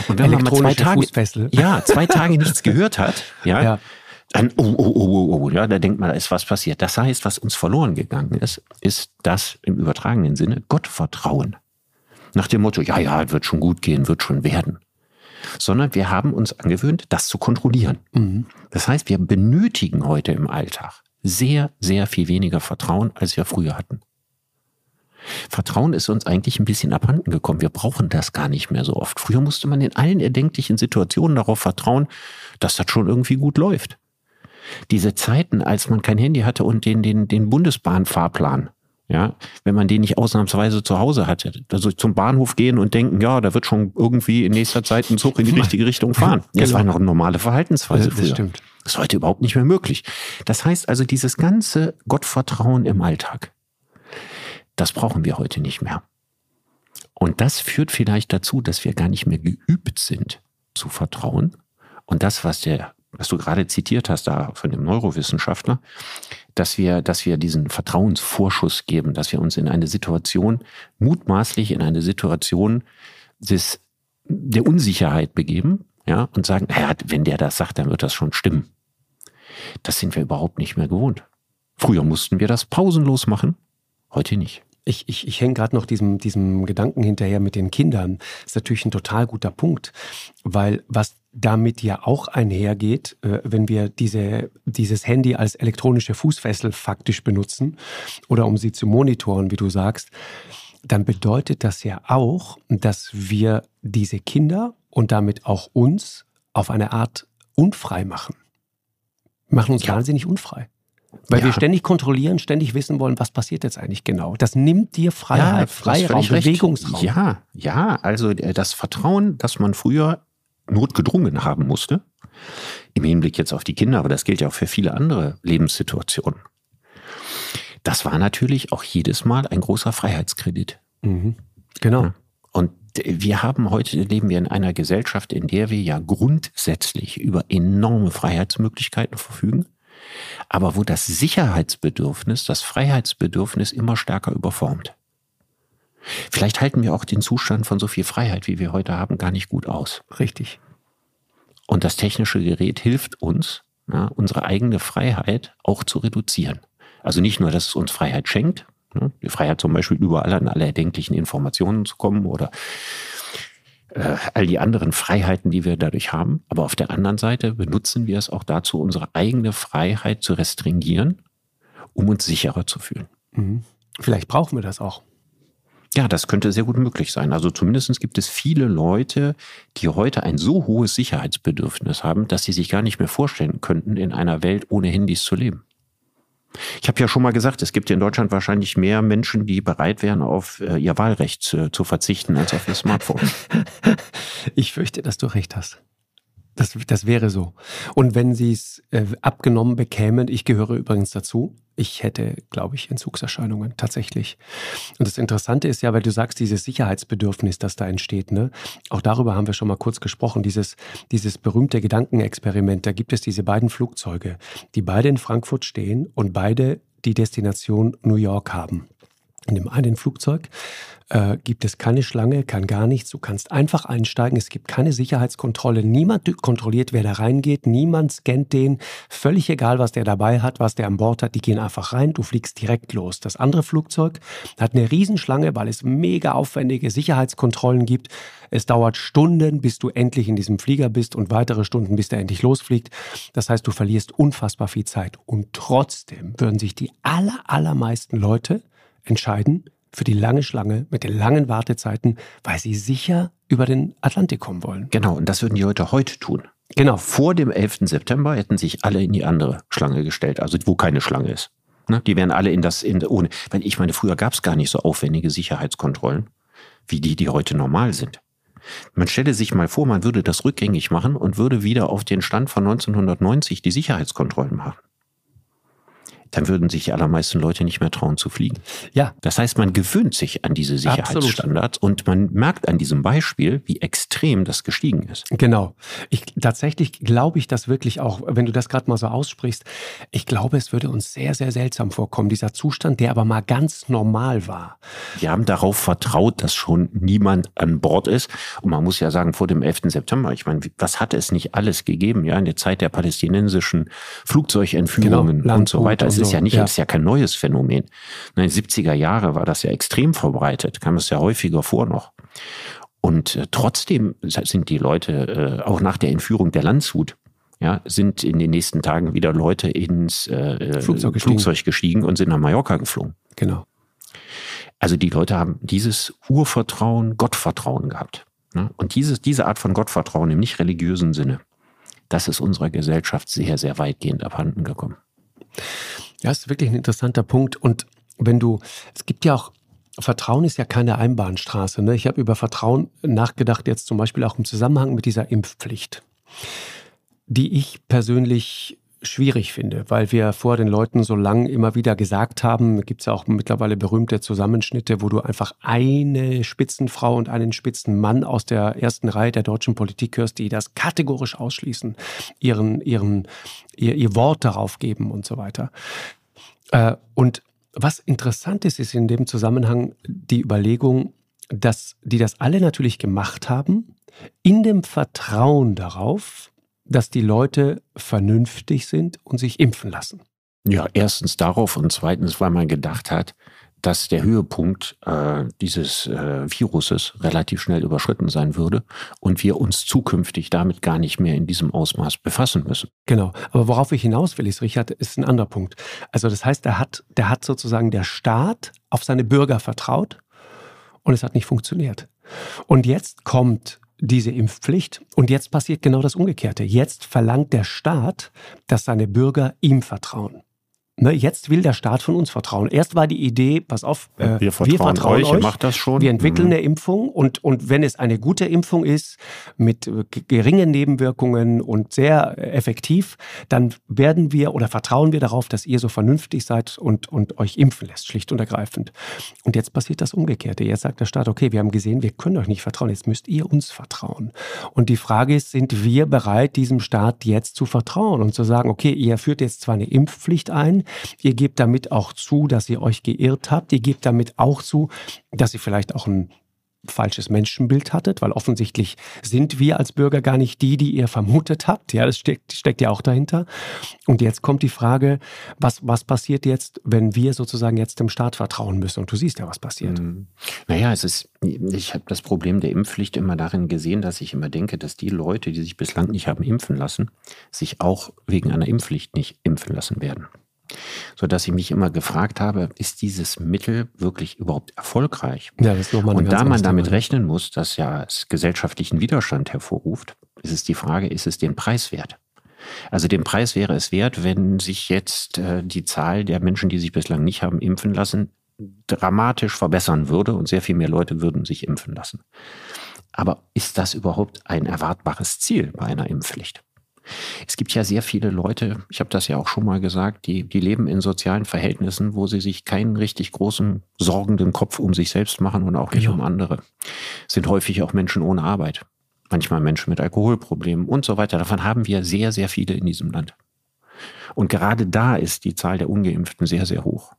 Und wenn man mal zwei Tage, Fußfessel. ja, zwei Tage nichts gehört hat, ja, Ja. Ein, oh, oh, oh, oh, oh, ja, da denkt man, da ist was passiert. Das heißt, was uns verloren gegangen ist, ist das im übertragenen Sinne Gottvertrauen. Nach dem Motto, ja, ja, wird schon gut gehen, wird schon werden. Sondern wir haben uns angewöhnt, das zu kontrollieren. Mhm. Das heißt, wir benötigen heute im Alltag sehr, sehr viel weniger Vertrauen, als wir früher hatten. Vertrauen ist uns eigentlich ein bisschen abhanden gekommen. Wir brauchen das gar nicht mehr so oft. Früher musste man in allen erdenklichen Situationen darauf vertrauen, dass das schon irgendwie gut läuft. Diese Zeiten, als man kein Handy hatte und den, den, den Bundesbahnfahrplan, ja, wenn man den nicht ausnahmsweise zu Hause hatte, also zum Bahnhof gehen und denken, ja, da wird schon irgendwie in nächster Zeit ein Zug in die richtige Richtung fahren. Das war noch eine normale Verhaltensweise. Das, das stimmt. Das ist heute überhaupt nicht mehr möglich. Das heißt also, dieses ganze Gottvertrauen im Alltag, das brauchen wir heute nicht mehr. Und das führt vielleicht dazu, dass wir gar nicht mehr geübt sind zu vertrauen. Und das, was der, was du gerade zitiert hast, da von dem Neurowissenschaftler, dass wir, dass wir diesen Vertrauensvorschuss geben, dass wir uns in eine Situation, mutmaßlich in eine Situation des, der Unsicherheit begeben, ja, und sagen, naja, wenn der das sagt, dann wird das schon stimmen. Das sind wir überhaupt nicht mehr gewohnt. Früher mussten wir das pausenlos machen, heute nicht. Ich, ich, ich hänge gerade noch diesem, diesem Gedanken hinterher mit den Kindern. Das ist natürlich ein total guter Punkt, weil was damit ja auch einhergeht, äh, wenn wir diese, dieses Handy als elektronische Fußfessel faktisch benutzen oder um sie zu monitoren, wie du sagst, dann bedeutet das ja auch, dass wir diese Kinder und damit auch uns auf eine Art unfrei machen. Wir machen uns ja. wahnsinnig unfrei. Weil ja. wir ständig kontrollieren, ständig wissen wollen, was passiert jetzt eigentlich genau. Das nimmt dir Freiheit, ja, Freiraum, Bewegungsraum. Ja, ja, also äh, das Vertrauen, das man früher notgedrungen haben musste, im Hinblick jetzt auf die Kinder, aber das gilt ja auch für viele andere Lebenssituationen. Das war natürlich auch jedes Mal ein großer Freiheitskredit. Mhm. Genau. Und wir haben heute, leben wir in einer Gesellschaft, in der wir ja grundsätzlich über enorme Freiheitsmöglichkeiten verfügen aber wo das Sicherheitsbedürfnis, das Freiheitsbedürfnis immer stärker überformt. Vielleicht halten wir auch den Zustand von so viel Freiheit, wie wir heute haben, gar nicht gut aus. Richtig. Und das technische Gerät hilft uns, ja, unsere eigene Freiheit auch zu reduzieren. Also nicht nur, dass es uns Freiheit schenkt, ne, die Freiheit zum Beispiel überall an alle erdenklichen Informationen zu kommen oder äh, all die anderen Freiheiten, die wir dadurch haben. Aber auf der anderen Seite benutzen wir es auch dazu, unsere eigene Freiheit zu restringieren, um uns sicherer zu fühlen. Mhm. Vielleicht brauchen wir das auch. Ja, das könnte sehr gut möglich sein. Also zumindest gibt es viele Leute, die heute ein so hohes Sicherheitsbedürfnis haben, dass sie sich gar nicht mehr vorstellen könnten, in einer Welt ohne Handys zu leben. Ich habe ja schon mal gesagt, es gibt in Deutschland wahrscheinlich mehr Menschen, die bereit wären, auf äh, ihr Wahlrecht zu, zu verzichten, als auf ihr Smartphone. Ich fürchte, dass du recht hast. Das, das wäre so. Und wenn sie es äh, abgenommen bekämen, ich gehöre übrigens dazu, ich hätte, glaube ich, Entzugserscheinungen tatsächlich. Und das Interessante ist ja, weil du sagst, dieses Sicherheitsbedürfnis, das da entsteht, ne? Auch darüber haben wir schon mal kurz gesprochen, dieses, dieses berühmte Gedankenexperiment. Da gibt es diese beiden Flugzeuge, die beide in Frankfurt stehen und beide die Destination New York haben. In dem einen Flugzeug äh, gibt es keine Schlange, kann gar nichts. Du kannst einfach einsteigen. Es gibt keine Sicherheitskontrolle. Niemand kontrolliert, wer da reingeht. Niemand scannt den. Völlig egal, was der dabei hat, was der an Bord hat. Die gehen einfach rein. Du fliegst direkt los. Das andere Flugzeug hat eine Riesenschlange, weil es mega aufwendige Sicherheitskontrollen gibt. Es dauert Stunden, bis du endlich in diesem Flieger bist und weitere Stunden, bis der endlich losfliegt. Das heißt, du verlierst unfassbar viel Zeit. Und trotzdem würden sich die aller, allermeisten Leute entscheiden für die lange Schlange mit den langen Wartezeiten, weil sie sicher über den Atlantik kommen wollen. Genau, und das würden die Leute heute tun. Genau. Vor dem 11. September hätten sich alle in die andere Schlange gestellt, also wo keine Schlange ist. Ne? Die wären alle in das, in, ohne, weil ich meine, früher gab es gar nicht so aufwendige Sicherheitskontrollen, wie die, die heute normal sind. Man stelle sich mal vor, man würde das rückgängig machen und würde wieder auf den Stand von 1990 die Sicherheitskontrollen machen dann würden sich die allermeisten Leute nicht mehr trauen zu fliegen. Ja. Das heißt, man gewöhnt sich an diese Sicherheitsstandards Absolut. und man merkt an diesem Beispiel, wie extrem das gestiegen ist. Genau. Ich, tatsächlich glaube ich das wirklich auch, wenn du das gerade mal so aussprichst, ich glaube, es würde uns sehr, sehr seltsam vorkommen, dieser Zustand, der aber mal ganz normal war. Wir haben darauf vertraut, dass schon niemand an Bord ist. Und man muss ja sagen, vor dem 11. September, ich meine, was hat es nicht alles gegeben, ja, in der Zeit der palästinensischen Flugzeugentführungen genau, und so weiter. Es ist ja nicht, ja. ist ja kein neues Phänomen. In den 70er Jahre war das ja extrem verbreitet, kam es ja häufiger vor noch. Und äh, trotzdem sind die Leute, äh, auch nach der Entführung der Landshut, ja, sind in den nächsten Tagen wieder Leute ins äh, Flugzeug, gestiegen. Flugzeug gestiegen und sind nach Mallorca geflogen. Genau. Also die Leute haben dieses Urvertrauen, Gottvertrauen gehabt. Ne? Und dieses, diese Art von Gottvertrauen im nicht religiösen Sinne, das ist unserer Gesellschaft sehr, sehr weitgehend abhanden gekommen. Ja, ist wirklich ein interessanter Punkt. Und wenn du, es gibt ja auch, Vertrauen ist ja keine Einbahnstraße. Ne? Ich habe über Vertrauen nachgedacht, jetzt zum Beispiel auch im Zusammenhang mit dieser Impfpflicht, die ich persönlich schwierig finde, weil wir vor den Leuten so lang immer wieder gesagt haben, gibt es ja auch mittlerweile berühmte Zusammenschnitte, wo du einfach eine Spitzenfrau und einen Spitzenmann aus der ersten Reihe der deutschen Politik hörst, die das kategorisch ausschließen, ihren, ihren, ihr, ihr Wort darauf geben und so weiter. Äh, und was interessant ist, ist in dem Zusammenhang die Überlegung, dass die das alle natürlich gemacht haben, in dem Vertrauen darauf, dass die Leute vernünftig sind und sich impfen lassen? Ja, erstens darauf und zweitens, weil man gedacht hat, dass der Höhepunkt äh, dieses äh, Viruses relativ schnell überschritten sein würde und wir uns zukünftig damit gar nicht mehr in diesem Ausmaß befassen müssen. Genau. Aber worauf ich hinaus will, ist, Richard, ist ein anderer Punkt. Also das heißt, der hat, der hat sozusagen der Staat auf seine Bürger vertraut und es hat nicht funktioniert. Und jetzt kommt diese Impfpflicht. Und jetzt passiert genau das Umgekehrte. Jetzt verlangt der Staat, dass seine Bürger ihm vertrauen. Ne, jetzt will der Staat von uns vertrauen. Erst war die Idee, pass auf, äh, wir vertrauen, wir vertrauen euch, euch, macht das schon. Wir entwickeln mhm. eine Impfung und, und wenn es eine gute Impfung ist, mit äh, geringen Nebenwirkungen und sehr äh, effektiv, dann werden wir oder vertrauen wir darauf, dass ihr so vernünftig seid und, und euch impfen lässt, schlicht und ergreifend. Und jetzt passiert das Umgekehrte. Jetzt sagt der Staat, okay, wir haben gesehen, wir können euch nicht vertrauen, jetzt müsst ihr uns vertrauen. Und die Frage ist, sind wir bereit, diesem Staat jetzt zu vertrauen und zu sagen, okay, ihr führt jetzt zwar eine Impfpflicht ein, Ihr gebt damit auch zu, dass ihr euch geirrt habt. Ihr gebt damit auch zu, dass ihr vielleicht auch ein falsches Menschenbild hattet, weil offensichtlich sind wir als Bürger gar nicht die, die ihr vermutet habt. Ja, das steckt, steckt ja auch dahinter. Und jetzt kommt die Frage, was, was passiert jetzt, wenn wir sozusagen jetzt dem Staat vertrauen müssen? Und du siehst ja, was passiert. Mhm. Naja, es ist, ich habe das Problem der Impfpflicht immer darin gesehen, dass ich immer denke, dass die Leute, die sich bislang nicht haben impfen lassen, sich auch wegen einer Impfpflicht nicht impfen lassen werden so dass ich mich immer gefragt habe, ist dieses Mittel wirklich überhaupt erfolgreich? Ja, das ist nochmal Und da man damit rechnen muss, dass ja es gesellschaftlichen Widerstand hervorruft, ist es die Frage, ist es den Preis wert? Also den Preis wäre es wert, wenn sich jetzt äh, die Zahl der Menschen, die sich bislang nicht haben impfen lassen, dramatisch verbessern würde und sehr viel mehr Leute würden sich impfen lassen. Aber ist das überhaupt ein erwartbares Ziel bei einer Impfpflicht? Es gibt ja sehr viele Leute, ich habe das ja auch schon mal gesagt, die, die leben in sozialen Verhältnissen, wo sie sich keinen richtig großen, sorgenden Kopf um sich selbst machen und auch nicht genau. um andere. Es sind häufig auch Menschen ohne Arbeit, manchmal Menschen mit Alkoholproblemen und so weiter. Davon haben wir sehr, sehr viele in diesem Land. Und gerade da ist die Zahl der ungeimpften sehr, sehr hoch.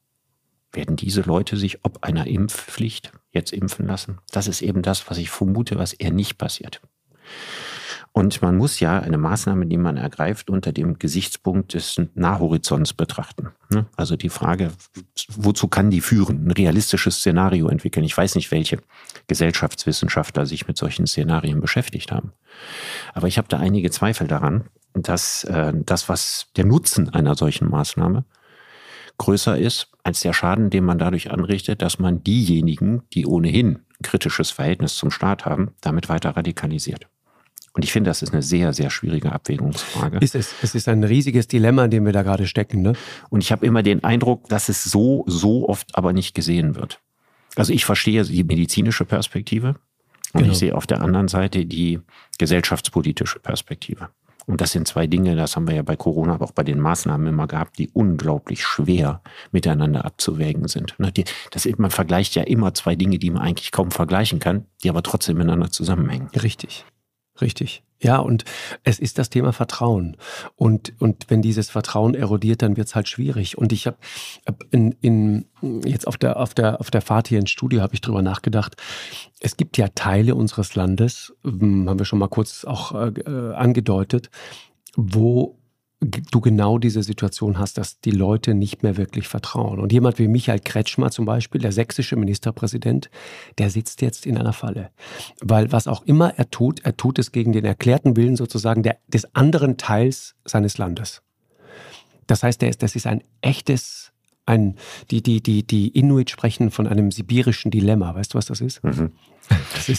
Werden diese Leute sich ob einer Impfpflicht jetzt impfen lassen? Das ist eben das, was ich vermute, was eher nicht passiert. Und man muss ja eine Maßnahme, die man ergreift, unter dem Gesichtspunkt des Nahhorizonts betrachten. Ne? Also die Frage, wozu kann die führen? Ein realistisches Szenario entwickeln. Ich weiß nicht, welche Gesellschaftswissenschaftler sich mit solchen Szenarien beschäftigt haben. Aber ich habe da einige Zweifel daran, dass äh, das, was der Nutzen einer solchen Maßnahme größer ist als der Schaden, den man dadurch anrichtet, dass man diejenigen, die ohnehin kritisches Verhältnis zum Staat haben, damit weiter radikalisiert. Und ich finde, das ist eine sehr, sehr schwierige Abwägungsfrage. Ist es. Es ist ein riesiges Dilemma, in dem wir da gerade stecken. Ne? Und ich habe immer den Eindruck, dass es so, so oft aber nicht gesehen wird. Also ich verstehe die medizinische Perspektive und genau. ich sehe auf der anderen Seite die gesellschaftspolitische Perspektive. Und das sind zwei Dinge, das haben wir ja bei Corona, aber auch bei den Maßnahmen immer gehabt, die unglaublich schwer miteinander abzuwägen sind. Ne, das, man vergleicht ja immer zwei Dinge, die man eigentlich kaum vergleichen kann, die aber trotzdem miteinander zusammenhängen. Richtig, richtig. Ja, und es ist das Thema Vertrauen. Und, und wenn dieses Vertrauen erodiert, dann wird es halt schwierig. Und ich habe in, in, jetzt auf der, auf, der, auf der Fahrt hier ins Studio habe ich drüber nachgedacht. Es gibt ja Teile unseres Landes, hm, haben wir schon mal kurz auch äh, angedeutet, wo du genau diese Situation hast, dass die Leute nicht mehr wirklich vertrauen. Und jemand wie Michael Kretschmer zum Beispiel, der sächsische Ministerpräsident, der sitzt jetzt in einer Falle. Weil was auch immer er tut, er tut es gegen den erklärten Willen sozusagen der, des anderen Teils seines Landes. Das heißt, der ist, das ist ein echtes, ein, die, die, die, die Inuit sprechen von einem sibirischen Dilemma. Weißt du, was das ist? Mhm.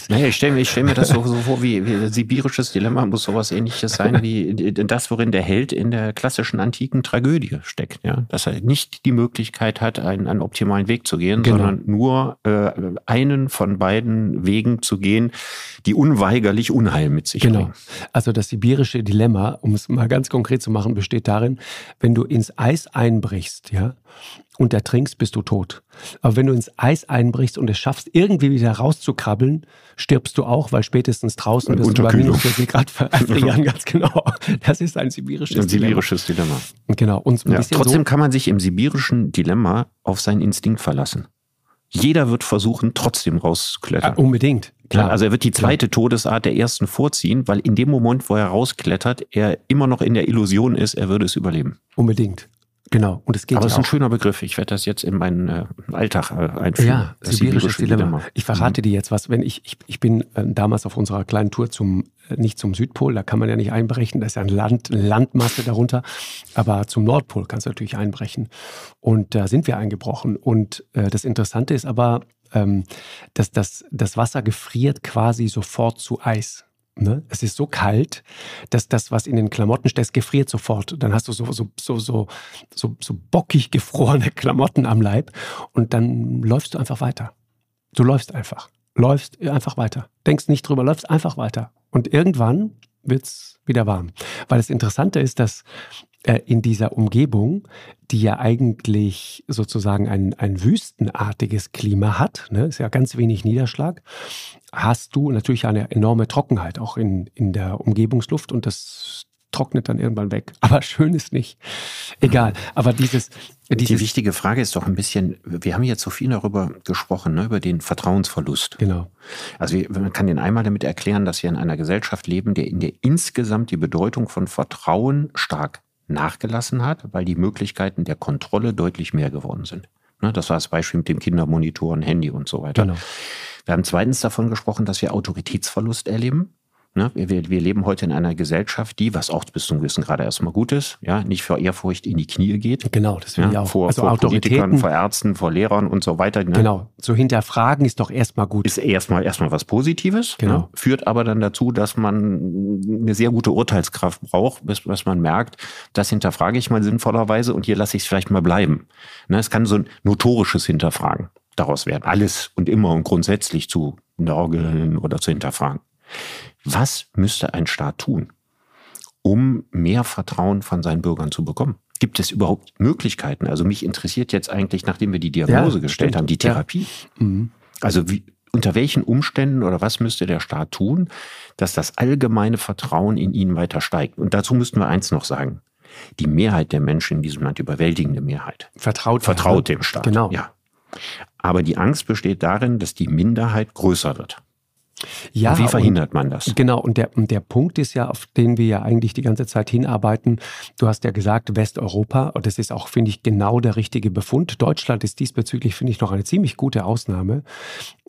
Naja, ich stelle mir, stell mir das so, so vor, wie, wie ein sibirisches Dilemma muss sowas ähnliches sein wie das, worin der Held in der klassischen antiken Tragödie steckt. Ja? Dass er nicht die Möglichkeit hat, einen, einen optimalen Weg zu gehen, genau. sondern nur äh, einen von beiden Wegen zu gehen, die unweigerlich Unheil mit sich genau. bringen. Also das sibirische Dilemma, um es mal ganz konkret zu machen, besteht darin, wenn du ins Eis einbrichst, ja, und ertrinkst, bist du tot. Aber wenn du ins Eis einbrichst und es schaffst, irgendwie wieder rauszukrabbeln, stirbst du auch, weil spätestens draußen bist du bei minus 40 Grad erfrieren, ganz genau. Das ist ein sibirisches, ein sibirisches Dilemma. Dilemma. Genau. Und ja, trotzdem so kann man sich im sibirischen Dilemma auf seinen Instinkt verlassen. Jeder wird versuchen, trotzdem rauszuklettern. Ja, unbedingt. Klar. Also er wird die zweite Todesart der ersten vorziehen, weil in dem Moment, wo er rausklettert, er immer noch in der Illusion ist, er würde es überleben. Unbedingt. Genau. Und es geht Aber es ist ein schöner Begriff. Ich werde das jetzt in meinen äh, Alltag äh, einführen. Ja, sibirisches Dilemma. Dilemma. Ich verrate mhm. dir jetzt was. Wenn ich, ich, ich bin äh, damals auf unserer kleinen Tour zum, äh, nicht zum Südpol, da kann man ja nicht einbrechen, da ist ja ein Land, eine Landmasse darunter. Aber zum Nordpol kannst du natürlich einbrechen. Und da sind wir eingebrochen. Und äh, das Interessante ist aber, ähm, dass das, das Wasser gefriert quasi sofort zu Eis. Ne? Es ist so kalt, dass das, was in den Klamotten steht, gefriert sofort. Dann hast du so, so, so, so, so, so bockig gefrorene Klamotten am Leib und dann läufst du einfach weiter. Du läufst einfach. Läufst einfach weiter. Denkst nicht drüber, läufst einfach weiter. Und irgendwann wird es wieder warm. Weil das Interessante ist, dass in dieser Umgebung, die ja eigentlich sozusagen ein, ein wüstenartiges Klima hat, ne, ist ja ganz wenig Niederschlag, hast du natürlich eine enorme Trockenheit auch in, in der Umgebungsluft und das trocknet dann irgendwann weg. Aber schön ist nicht. Egal. Aber dieses, dieses Die wichtige Frage ist doch ein bisschen, wir haben jetzt so viel darüber gesprochen, ne, über den Vertrauensverlust. Genau. Also man kann den einmal damit erklären, dass wir in einer Gesellschaft leben, der in der insgesamt die Bedeutung von Vertrauen stark nachgelassen hat, weil die Möglichkeiten der Kontrolle deutlich mehr geworden sind. Ne, das war das Beispiel mit dem Kindermonitoren, Handy und so weiter. Genau. Wir haben zweitens davon gesprochen, dass wir Autoritätsverlust erleben. Ne? Wir, wir, leben heute in einer Gesellschaft, die, was auch bis zum gewissen Grade erstmal gut ist, ja, nicht vor Ehrfurcht in die Knie geht. Genau, das will ja, ich auch. Vor, also vor Politikern, vor Ärzten, vor Lehrern und so weiter. Ne? Genau, zu hinterfragen ist doch erstmal gut. Ist erstmal erstmal was Positives, genau. Ne? führt aber dann dazu, dass man eine sehr gute Urteilskraft braucht, bis, bis man merkt, das hinterfrage ich mal sinnvollerweise und hier lasse ich es vielleicht mal bleiben. Ne? Es kann so ein notorisches Hinterfragen daraus werden, alles und immer und grundsätzlich zu nörgeln oder zu hinterfragen. Was müsste ein Staat tun, um mehr Vertrauen von seinen Bürgern zu bekommen? Gibt es überhaupt Möglichkeiten? Also mich interessiert jetzt eigentlich, nachdem wir die Diagnose ja, gestellt stimmt. haben, die Therapie. Ja. Mhm. Also wie, unter welchen Umständen oder was müsste der Staat tun, dass das allgemeine Vertrauen in ihn weiter steigt? Und dazu müssten wir eins noch sagen. Die Mehrheit der Menschen in diesem Land, überwältigende Mehrheit, vertraut, vertraut dem Staat. Genau. Ja. Aber die Angst besteht darin, dass die Minderheit größer wird. Ja, und wie verhindert man das? Genau, und der, und der Punkt ist ja, auf den wir ja eigentlich die ganze Zeit hinarbeiten. Du hast ja gesagt, Westeuropa, und das ist auch, finde ich, genau der richtige Befund. Deutschland ist diesbezüglich, finde ich, noch eine ziemlich gute Ausnahme.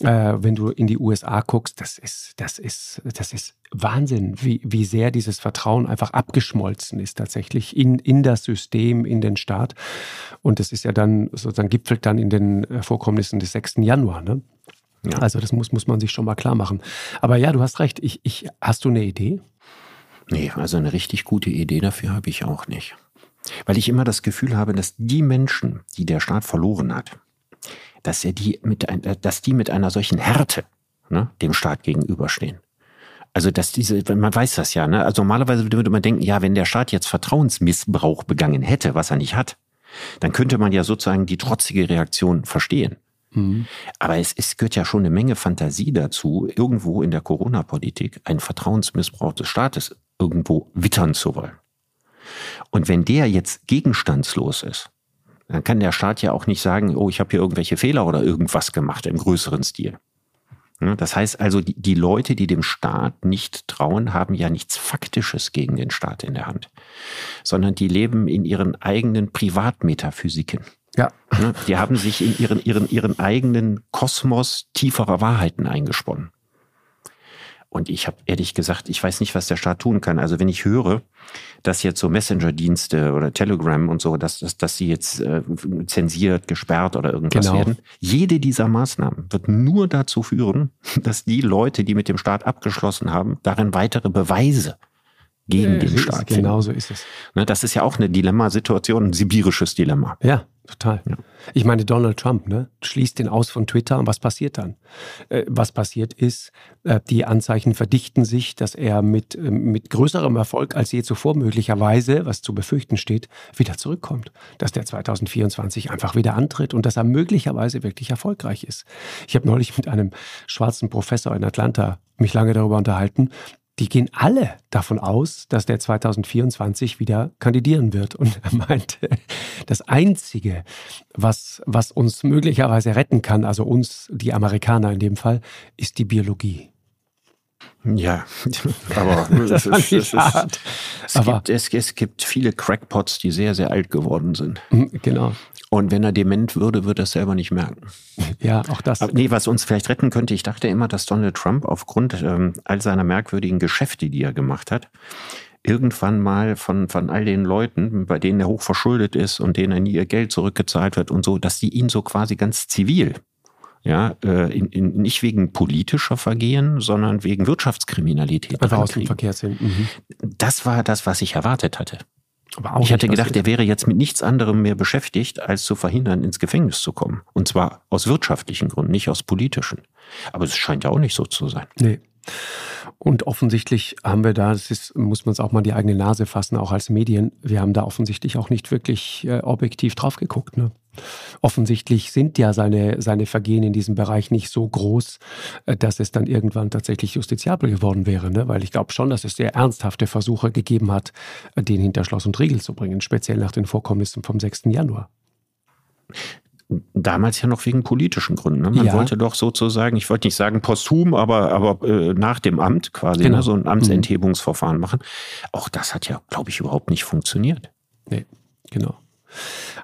Äh, wenn du in die USA guckst, das ist, das ist, das ist Wahnsinn, wie, wie sehr dieses Vertrauen einfach abgeschmolzen ist tatsächlich in, in das System, in den Staat. Und das ist ja dann sozusagen gipfelt dann in den äh, Vorkommnissen des 6. Januar. Ne? Ja. Also das muss, muss man sich schon mal klar machen. Aber ja, du hast recht. Ich, ich, hast du eine Idee? Nee, also eine richtig gute Idee dafür habe ich auch nicht. Weil ich immer das Gefühl habe, dass die Menschen, die der Staat verloren hat, dass, er die, mit ein, dass die mit einer solchen Härte ne, dem Staat gegenüberstehen. Also, dass diese, man weiß das ja, ne? Also normalerweise würde man denken, ja, wenn der Staat jetzt Vertrauensmissbrauch begangen hätte, was er nicht hat, dann könnte man ja sozusagen die trotzige Reaktion verstehen. Mhm. Aber es, es gehört ja schon eine Menge Fantasie dazu, irgendwo in der Corona-Politik einen Vertrauensmissbrauch des Staates irgendwo wittern zu wollen. Und wenn der jetzt gegenstandslos ist, dann kann der Staat ja auch nicht sagen, oh, ich habe hier irgendwelche Fehler oder irgendwas gemacht im größeren Stil. Das heißt also, die, die Leute, die dem Staat nicht trauen, haben ja nichts Faktisches gegen den Staat in der Hand, sondern die leben in ihren eigenen Privatmetaphysiken. Ja. Die haben sich in ihren, ihren, ihren eigenen Kosmos tieferer Wahrheiten eingesponnen. Und ich habe ehrlich gesagt, ich weiß nicht, was der Staat tun kann. Also wenn ich höre, dass jetzt so Messenger-Dienste oder Telegram und so, dass, dass, dass sie jetzt äh, zensiert, gesperrt oder irgendwas genau. werden, jede dieser Maßnahmen wird nur dazu führen, dass die Leute, die mit dem Staat abgeschlossen haben, darin weitere Beweise gegen äh, den Staat finden. Genau so ist es. Ne, das ist ja auch eine Dilemmasituation, ein sibirisches Dilemma. Ja, Total. Ja. Ich meine, Donald Trump ne, schließt den aus von Twitter und was passiert dann? Äh, was passiert ist, äh, die Anzeichen verdichten sich, dass er mit, äh, mit größerem Erfolg als je zuvor möglicherweise, was zu befürchten steht, wieder zurückkommt. Dass der 2024 einfach wieder antritt und dass er möglicherweise wirklich erfolgreich ist. Ich habe neulich mit einem schwarzen Professor in Atlanta mich lange darüber unterhalten, die gehen alle davon aus, dass der 2024 wieder kandidieren wird. Und er meinte, das Einzige, was, was uns möglicherweise retten kann, also uns, die Amerikaner in dem Fall, ist die Biologie. Ja, aber es, ist, es, ist, es, aber gibt, es, es gibt viele Crackpots, die sehr, sehr alt geworden sind. Mhm, genau. Und wenn er dement würde, würde er es selber nicht merken. Ja, auch das. Aber nee, was uns vielleicht retten könnte, ich dachte immer, dass Donald Trump aufgrund ähm, all seiner merkwürdigen Geschäfte, die er gemacht hat, irgendwann mal von, von all den Leuten, bei denen er hoch verschuldet ist und denen er nie ihr Geld zurückgezahlt wird und so, dass die ihn so quasi ganz zivil ja, äh, in, in, nicht wegen politischer Vergehen, sondern wegen Wirtschaftskriminalität. Einfach aus dem Verkehrssinn. Mhm. Das war das, was ich erwartet hatte. Ich hatte gedacht, er wäre jetzt mit nichts anderem mehr beschäftigt, als zu verhindern, ins Gefängnis zu kommen. Und zwar aus wirtschaftlichen Gründen, nicht aus politischen. Aber es scheint ja auch nicht so zu sein. Nee. Und offensichtlich haben wir da, das ist, muss man es auch mal die eigene Nase fassen, auch als Medien, wir haben da offensichtlich auch nicht wirklich äh, objektiv drauf geguckt. Ne? Offensichtlich sind ja seine, seine Vergehen in diesem Bereich nicht so groß, äh, dass es dann irgendwann tatsächlich justiziabel geworden wäre. Ne? Weil ich glaube schon, dass es sehr ernsthafte Versuche gegeben hat, äh, den hinter Schloss und Riegel zu bringen, speziell nach den Vorkommnissen vom 6. Januar damals ja noch wegen politischen Gründen. Ne? Man ja. wollte doch sozusagen, ich wollte nicht sagen posthum, aber, aber äh, nach dem Amt quasi ne, genau. ne, so ein Amtsenthebungsverfahren mhm. machen. Auch das hat ja, glaube ich, überhaupt nicht funktioniert. Nee, genau.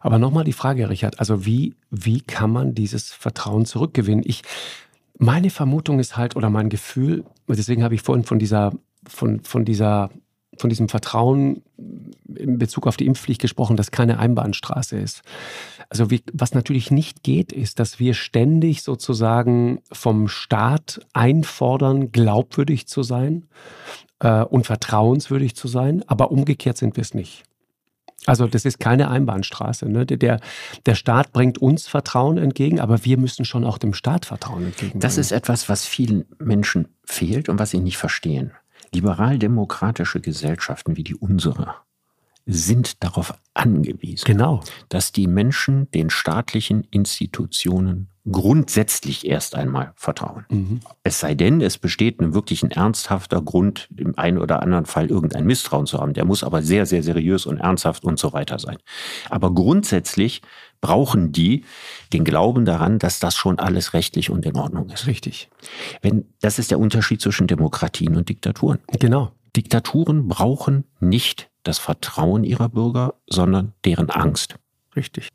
Aber nochmal die Frage, Richard, also wie, wie kann man dieses Vertrauen zurückgewinnen? Ich, meine Vermutung ist halt, oder mein Gefühl, deswegen habe ich vorhin von dieser, von, von dieser von diesem Vertrauen in Bezug auf die Impfpflicht gesprochen, dass keine Einbahnstraße ist. Also wie, was natürlich nicht geht, ist, dass wir ständig sozusagen vom Staat einfordern, glaubwürdig zu sein äh, und vertrauenswürdig zu sein, aber umgekehrt sind wir es nicht. Also das ist keine Einbahnstraße. Ne? Der, der Staat bringt uns Vertrauen entgegen, aber wir müssen schon auch dem Staat Vertrauen entgegenbringen. Das ist etwas, was vielen Menschen fehlt und was sie nicht verstehen. Liberal-demokratische Gesellschaften wie die unsere sind darauf angewiesen, genau. dass die Menschen den staatlichen Institutionen grundsätzlich erst einmal vertrauen. Mhm. Es sei denn, es besteht ein wirklich ein ernsthafter Grund, im einen oder anderen Fall irgendein Misstrauen zu haben. Der muss aber sehr, sehr seriös und ernsthaft und so weiter sein. Aber grundsätzlich brauchen die den Glauben daran, dass das schon alles rechtlich und in Ordnung ist. Richtig. Wenn, das ist der Unterschied zwischen Demokratien und Diktaturen. Genau. Diktaturen brauchen nicht das Vertrauen ihrer Bürger, sondern deren Angst. Richtig.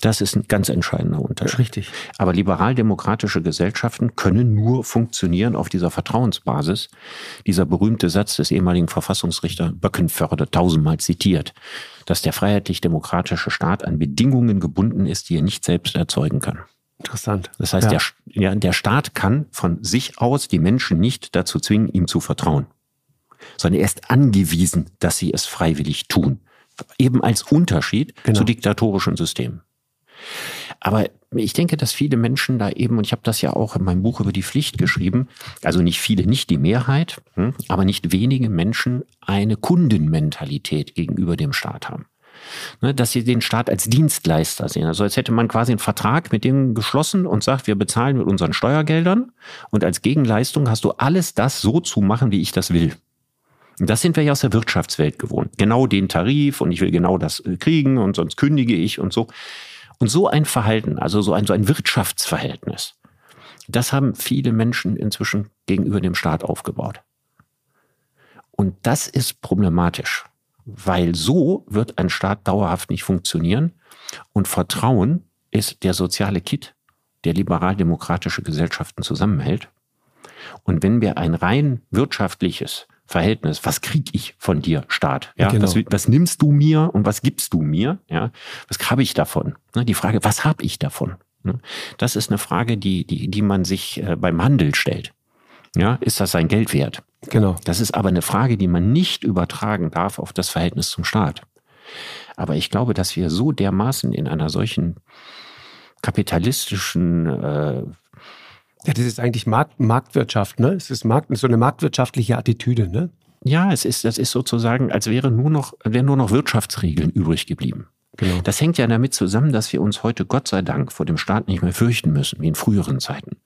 Das ist ein ganz entscheidender Unterschied. Richtig. Aber liberal-demokratische Gesellschaften können nur funktionieren auf dieser Vertrauensbasis. Dieser berühmte Satz des ehemaligen Verfassungsrichter Böckenförde tausendmal zitiert, dass der freiheitlich-demokratische Staat an Bedingungen gebunden ist, die er nicht selbst erzeugen kann. Interessant. Das heißt, ja. Der, ja, der Staat kann von sich aus die Menschen nicht dazu zwingen, ihm zu vertrauen, sondern er ist angewiesen, dass sie es freiwillig tun. Eben als Unterschied genau. zu diktatorischen Systemen. Aber ich denke, dass viele Menschen da eben, und ich habe das ja auch in meinem Buch über die Pflicht geschrieben, also nicht viele, nicht die Mehrheit, hm, aber nicht wenige Menschen eine Kundenmentalität gegenüber dem Staat haben. Ne, dass sie den Staat als Dienstleister sehen. Also als hätte man quasi einen Vertrag mit denen geschlossen und sagt, wir bezahlen mit unseren Steuergeldern und als Gegenleistung hast du alles das so zu machen, wie ich das will. Das sind wir ja aus der Wirtschaftswelt gewohnt. Genau den Tarif und ich will genau das äh, kriegen und sonst kündige ich und so. Und so ein Verhalten, also so ein, so ein Wirtschaftsverhältnis, das haben viele Menschen inzwischen gegenüber dem Staat aufgebaut. Und das ist problematisch, weil so wird ein Staat dauerhaft nicht funktionieren. Und Vertrauen ist der soziale Kit, der liberal-demokratische Gesellschaften zusammenhält. Und wenn wir ein rein wirtschaftliches Verhältnis. Was krieg ich von dir, Staat? Ja, genau. was, was, nimmst du mir und was gibst du mir? Ja, was habe ich davon? Ne, die Frage, was habe ich davon? Ne, das ist eine Frage, die, die, die man sich äh, beim Handel stellt. Ja, ist das sein Geld wert? Genau. Das ist aber eine Frage, die man nicht übertragen darf auf das Verhältnis zum Staat. Aber ich glaube, dass wir so dermaßen in einer solchen kapitalistischen äh, ja, das ist eigentlich Markt, Marktwirtschaft, ne? Es ist Markt, so eine marktwirtschaftliche Attitüde, ne? Ja, es ist, das ist sozusagen, als wäre nur noch, wären nur noch Wirtschaftsregeln übrig geblieben. Genau. Das hängt ja damit zusammen, dass wir uns heute Gott sei Dank vor dem Staat nicht mehr fürchten müssen, wie in früheren Zeiten.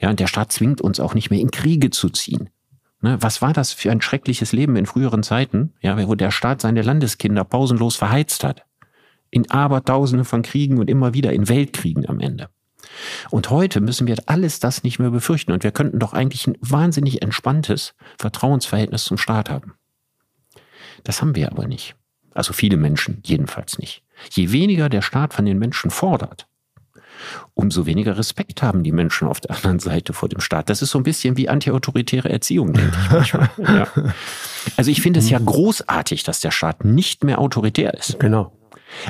Ja, und der Staat zwingt uns auch nicht mehr in Kriege zu ziehen. Ne, was war das für ein schreckliches Leben in früheren Zeiten, ja, wo der Staat seine Landeskinder pausenlos verheizt hat? In Abertausende von Kriegen und immer wieder in Weltkriegen am Ende. Und heute müssen wir alles das nicht mehr befürchten und wir könnten doch eigentlich ein wahnsinnig entspanntes Vertrauensverhältnis zum Staat haben. Das haben wir aber nicht. Also viele Menschen jedenfalls nicht. Je weniger der Staat von den Menschen fordert, umso weniger Respekt haben die Menschen auf der anderen Seite vor dem Staat. Das ist so ein bisschen wie antiautoritäre Erziehung, denke ich manchmal. Ja. Also ich finde es ja großartig, dass der Staat nicht mehr autoritär ist. Genau.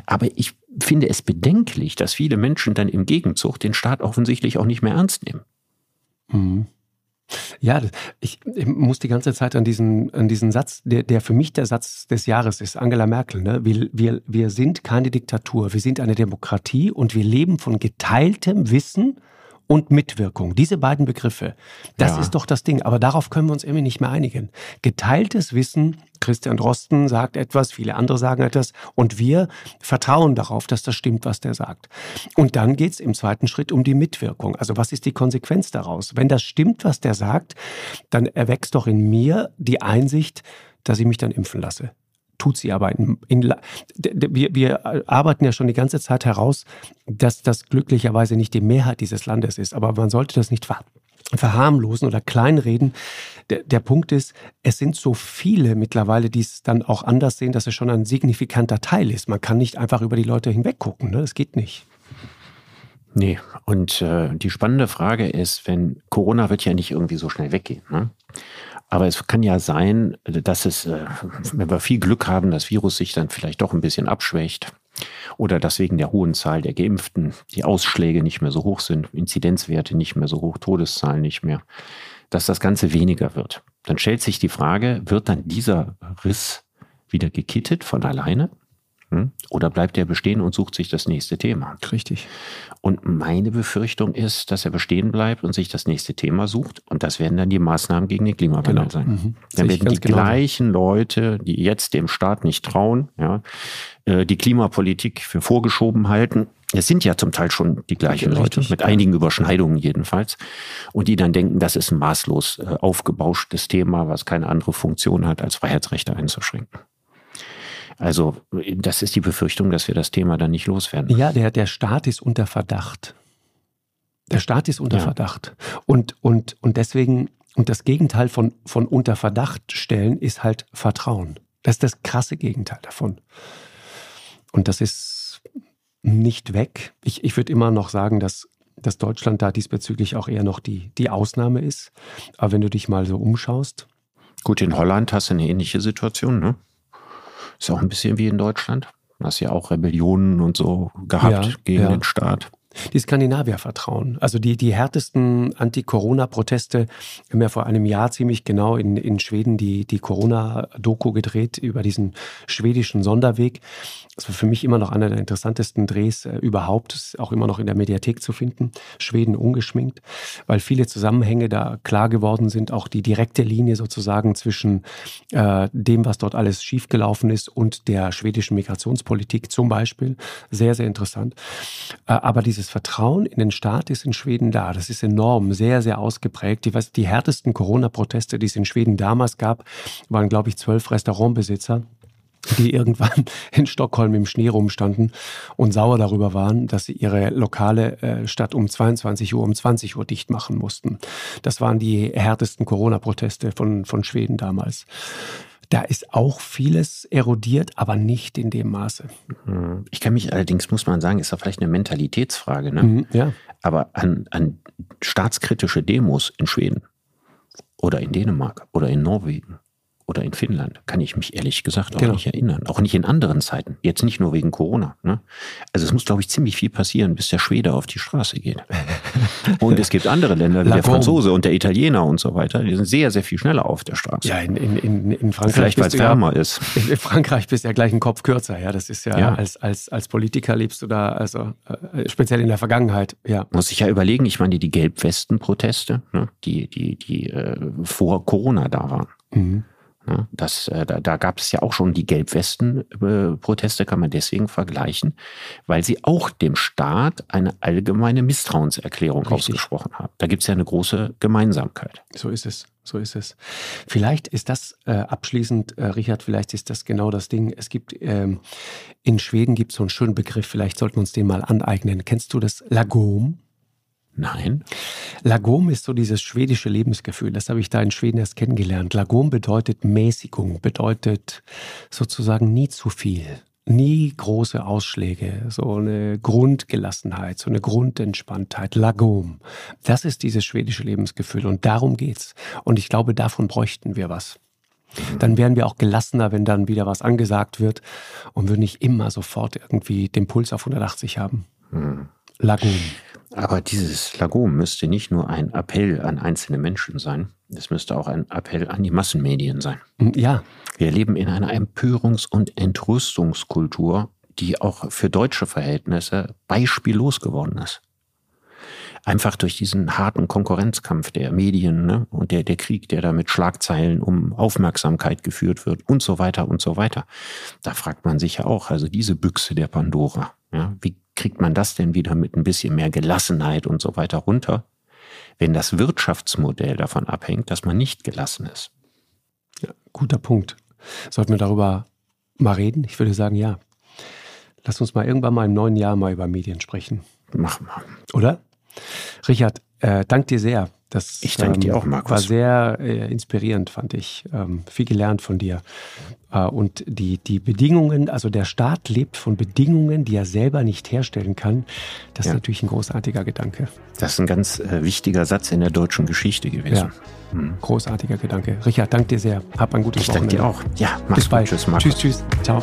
Aber ich finde es bedenklich, dass viele Menschen dann im Gegenzug den Staat offensichtlich auch nicht mehr ernst nehmen. Mhm. Ja, ich, ich, muss die ganze Zeit an diesen, an diesen Satz, der, der für mich der Satz des Jahres ist, Angela Merkel. Ne? Wir, wir, wir sind keine Diktatur, wir sind eine Demokratie und wir leben von geteiltem Wissen und Mitwirkung. Diese beiden Begriffe, das ja. ist doch das Ding. Aber darauf können wir uns irgendwie nicht mehr einigen. Geteiltes Wissen, Christian Drosten sagt etwas, viele andere sagen etwas und wir vertrauen darauf, dass das stimmt, was der sagt. Und dann geht es im zweiten Schritt um die Mitwirkung. Also was ist die Konsequenz daraus? Wenn das stimmt, was der sagt, dann erwächst doch in mir die Einsicht, dass ich mich dann impfen lasse tut in, wir, wir arbeiten ja schon die ganze Zeit heraus, dass das glücklicherweise nicht die Mehrheit dieses Landes ist. Aber man sollte das nicht ver verharmlosen oder kleinreden. Der, der Punkt ist, es sind so viele mittlerweile, die es dann auch anders sehen, dass es schon ein signifikanter Teil ist. Man kann nicht einfach über die Leute hinweggucken. Ne? Das geht nicht. Nee, und äh, die spannende Frage ist, wenn Corona wird ja nicht irgendwie so schnell weggehen. Ne? Aber es kann ja sein, dass es, äh, wenn wir viel Glück haben, das Virus sich dann vielleicht doch ein bisschen abschwächt. Oder dass wegen der hohen Zahl der Geimpften die Ausschläge nicht mehr so hoch sind, Inzidenzwerte nicht mehr so hoch, Todeszahlen nicht mehr, dass das Ganze weniger wird. Dann stellt sich die Frage, wird dann dieser Riss wieder gekittet von alleine? Hm? Oder bleibt er bestehen und sucht sich das nächste Thema? Richtig. Und meine Befürchtung ist, dass er bestehen bleibt und sich das nächste Thema sucht. Und das werden dann die Maßnahmen gegen den Klimawandel genau. sein. Mhm. Dann werden die genau gleichen Leute, die jetzt dem Staat nicht trauen, ja, äh, die Klimapolitik für vorgeschoben halten. Es sind ja zum Teil schon die gleichen Richtig, Leute, mit ja. einigen Überschneidungen jedenfalls. Und die dann denken, das ist ein maßlos äh, aufgebauschtes Thema, was keine andere Funktion hat, als Freiheitsrechte einzuschränken. Also das ist die Befürchtung, dass wir das Thema dann nicht loswerden. Ja, der, der Staat ist unter Verdacht. Der Staat ist unter ja. Verdacht. Und, und, und deswegen, und das Gegenteil von, von unter Verdacht stellen ist halt Vertrauen. Das ist das krasse Gegenteil davon. Und das ist nicht weg. Ich, ich würde immer noch sagen, dass, dass Deutschland da diesbezüglich auch eher noch die, die Ausnahme ist. Aber wenn du dich mal so umschaust. Gut, in Holland hast du eine ähnliche Situation, ne? Ist auch ein bisschen wie in Deutschland. Du hast ja auch Rebellionen und so gehabt ja, gegen ja. den Staat. Die Skandinavier vertrauen. Also die, die härtesten Anti-Corona-Proteste haben ja vor einem Jahr ziemlich genau in, in Schweden die, die Corona-Doku gedreht über diesen schwedischen Sonderweg. Das war für mich immer noch einer der interessantesten Drehs äh, überhaupt, ist auch immer noch in der Mediathek zu finden. Schweden ungeschminkt, weil viele Zusammenhänge da klar geworden sind, auch die direkte Linie sozusagen zwischen äh, dem, was dort alles schiefgelaufen ist und der schwedischen Migrationspolitik zum Beispiel. Sehr, sehr interessant. Äh, aber dieses Vertrauen in den Staat ist in Schweden da. Das ist enorm, sehr, sehr ausgeprägt. Die, was, die härtesten Corona-Proteste, die es in Schweden damals gab, waren, glaube ich, zwölf Restaurantbesitzer die irgendwann in Stockholm im Schnee rumstanden und sauer darüber waren, dass sie ihre Lokale äh, statt um 22 Uhr um 20 Uhr dicht machen mussten. Das waren die härtesten Corona-Proteste von, von Schweden damals. Da ist auch vieles erodiert, aber nicht in dem Maße. Hm. Ich kann mich allerdings, muss man sagen, ist da vielleicht eine Mentalitätsfrage, ne? Mhm, ja. aber an, an staatskritische Demos in Schweden oder in Dänemark oder in Norwegen oder in Finnland, kann ich mich ehrlich gesagt auch genau. nicht erinnern. Auch nicht in anderen Zeiten. Jetzt nicht nur wegen Corona. Ne? Also es muss, glaube ich, ziemlich viel passieren, bis der Schwede auf die Straße geht. und es gibt andere Länder, wie der Franzose und der Italiener und so weiter, die sind sehr, sehr viel schneller auf der Straße. Ja, in, in, in, in Frankreich. Vielleicht, weil es wärmer ja, ist. In Frankreich bist du ja gleich einen Kopf kürzer. Ja, das ist ja, ja. Als, als, als Politiker lebst du da, also äh, speziell in der Vergangenheit. Ja. Muss ich ja überlegen, ich meine, die Gelbwesten-Proteste, ne, die, die, die äh, vor Corona da waren. Mhm. Ja, das, äh, da, da gab es ja auch schon die Gelbwesten-Proteste, kann man deswegen vergleichen, weil sie auch dem Staat eine allgemeine Misstrauenserklärung Richtig. ausgesprochen haben. Da gibt es ja eine große Gemeinsamkeit. So ist es. So ist es. Vielleicht ist das äh, abschließend, äh, Richard, vielleicht ist das genau das Ding. Es gibt ähm, in Schweden gibt es so einen schönen Begriff, vielleicht sollten wir uns den mal aneignen. Kennst du das Lagom? Nein. Lagom ist so dieses schwedische Lebensgefühl. Das habe ich da in Schweden erst kennengelernt. Lagom bedeutet Mäßigung, bedeutet sozusagen nie zu viel, nie große Ausschläge, so eine Grundgelassenheit, so eine Grundentspanntheit. Lagom. Das ist dieses schwedische Lebensgefühl und darum geht's. Und ich glaube, davon bräuchten wir was. Dann wären wir auch gelassener, wenn dann wieder was angesagt wird und würden nicht immer sofort irgendwie den Puls auf 180 haben. Hm. Lagom. Aber dieses Lagom müsste nicht nur ein Appell an einzelne Menschen sein, es müsste auch ein Appell an die Massenmedien sein. Mm, ja. Wir leben in einer Empörungs- und Entrüstungskultur, die auch für deutsche Verhältnisse beispiellos geworden ist. Einfach durch diesen harten Konkurrenzkampf der Medien ne? und der, der Krieg, der da mit Schlagzeilen um Aufmerksamkeit geführt wird und so weiter und so weiter. Da fragt man sich ja auch, also diese Büchse der Pandora, ja, wie kriegt man das denn wieder mit ein bisschen mehr Gelassenheit und so weiter runter, wenn das Wirtschaftsmodell davon abhängt, dass man nicht gelassen ist? Ja, guter Punkt. Sollten wir darüber mal reden? Ich würde sagen, ja. Lass uns mal irgendwann mal im neuen Jahr mal über Medien sprechen. Machen wir. Oder? Richard, äh, dank dir sehr. Das ich danke ähm, dir auch, Markus. war sehr äh, inspirierend, fand ich. Ähm, viel gelernt von dir. Äh, und die, die Bedingungen, also der Staat lebt von Bedingungen, die er selber nicht herstellen kann. Das ja. ist natürlich ein großartiger Gedanke. Das ist ein ganz äh, wichtiger Satz in der deutschen Geschichte gewesen. Ja. Mhm. Großartiger Gedanke. Richard, danke dir sehr. Hab ein gutes ich Wochenende. Ich danke dir auch. Ja, mach's Bis bald. Tschüss, Markus. Tschüss, tschüss. Ciao.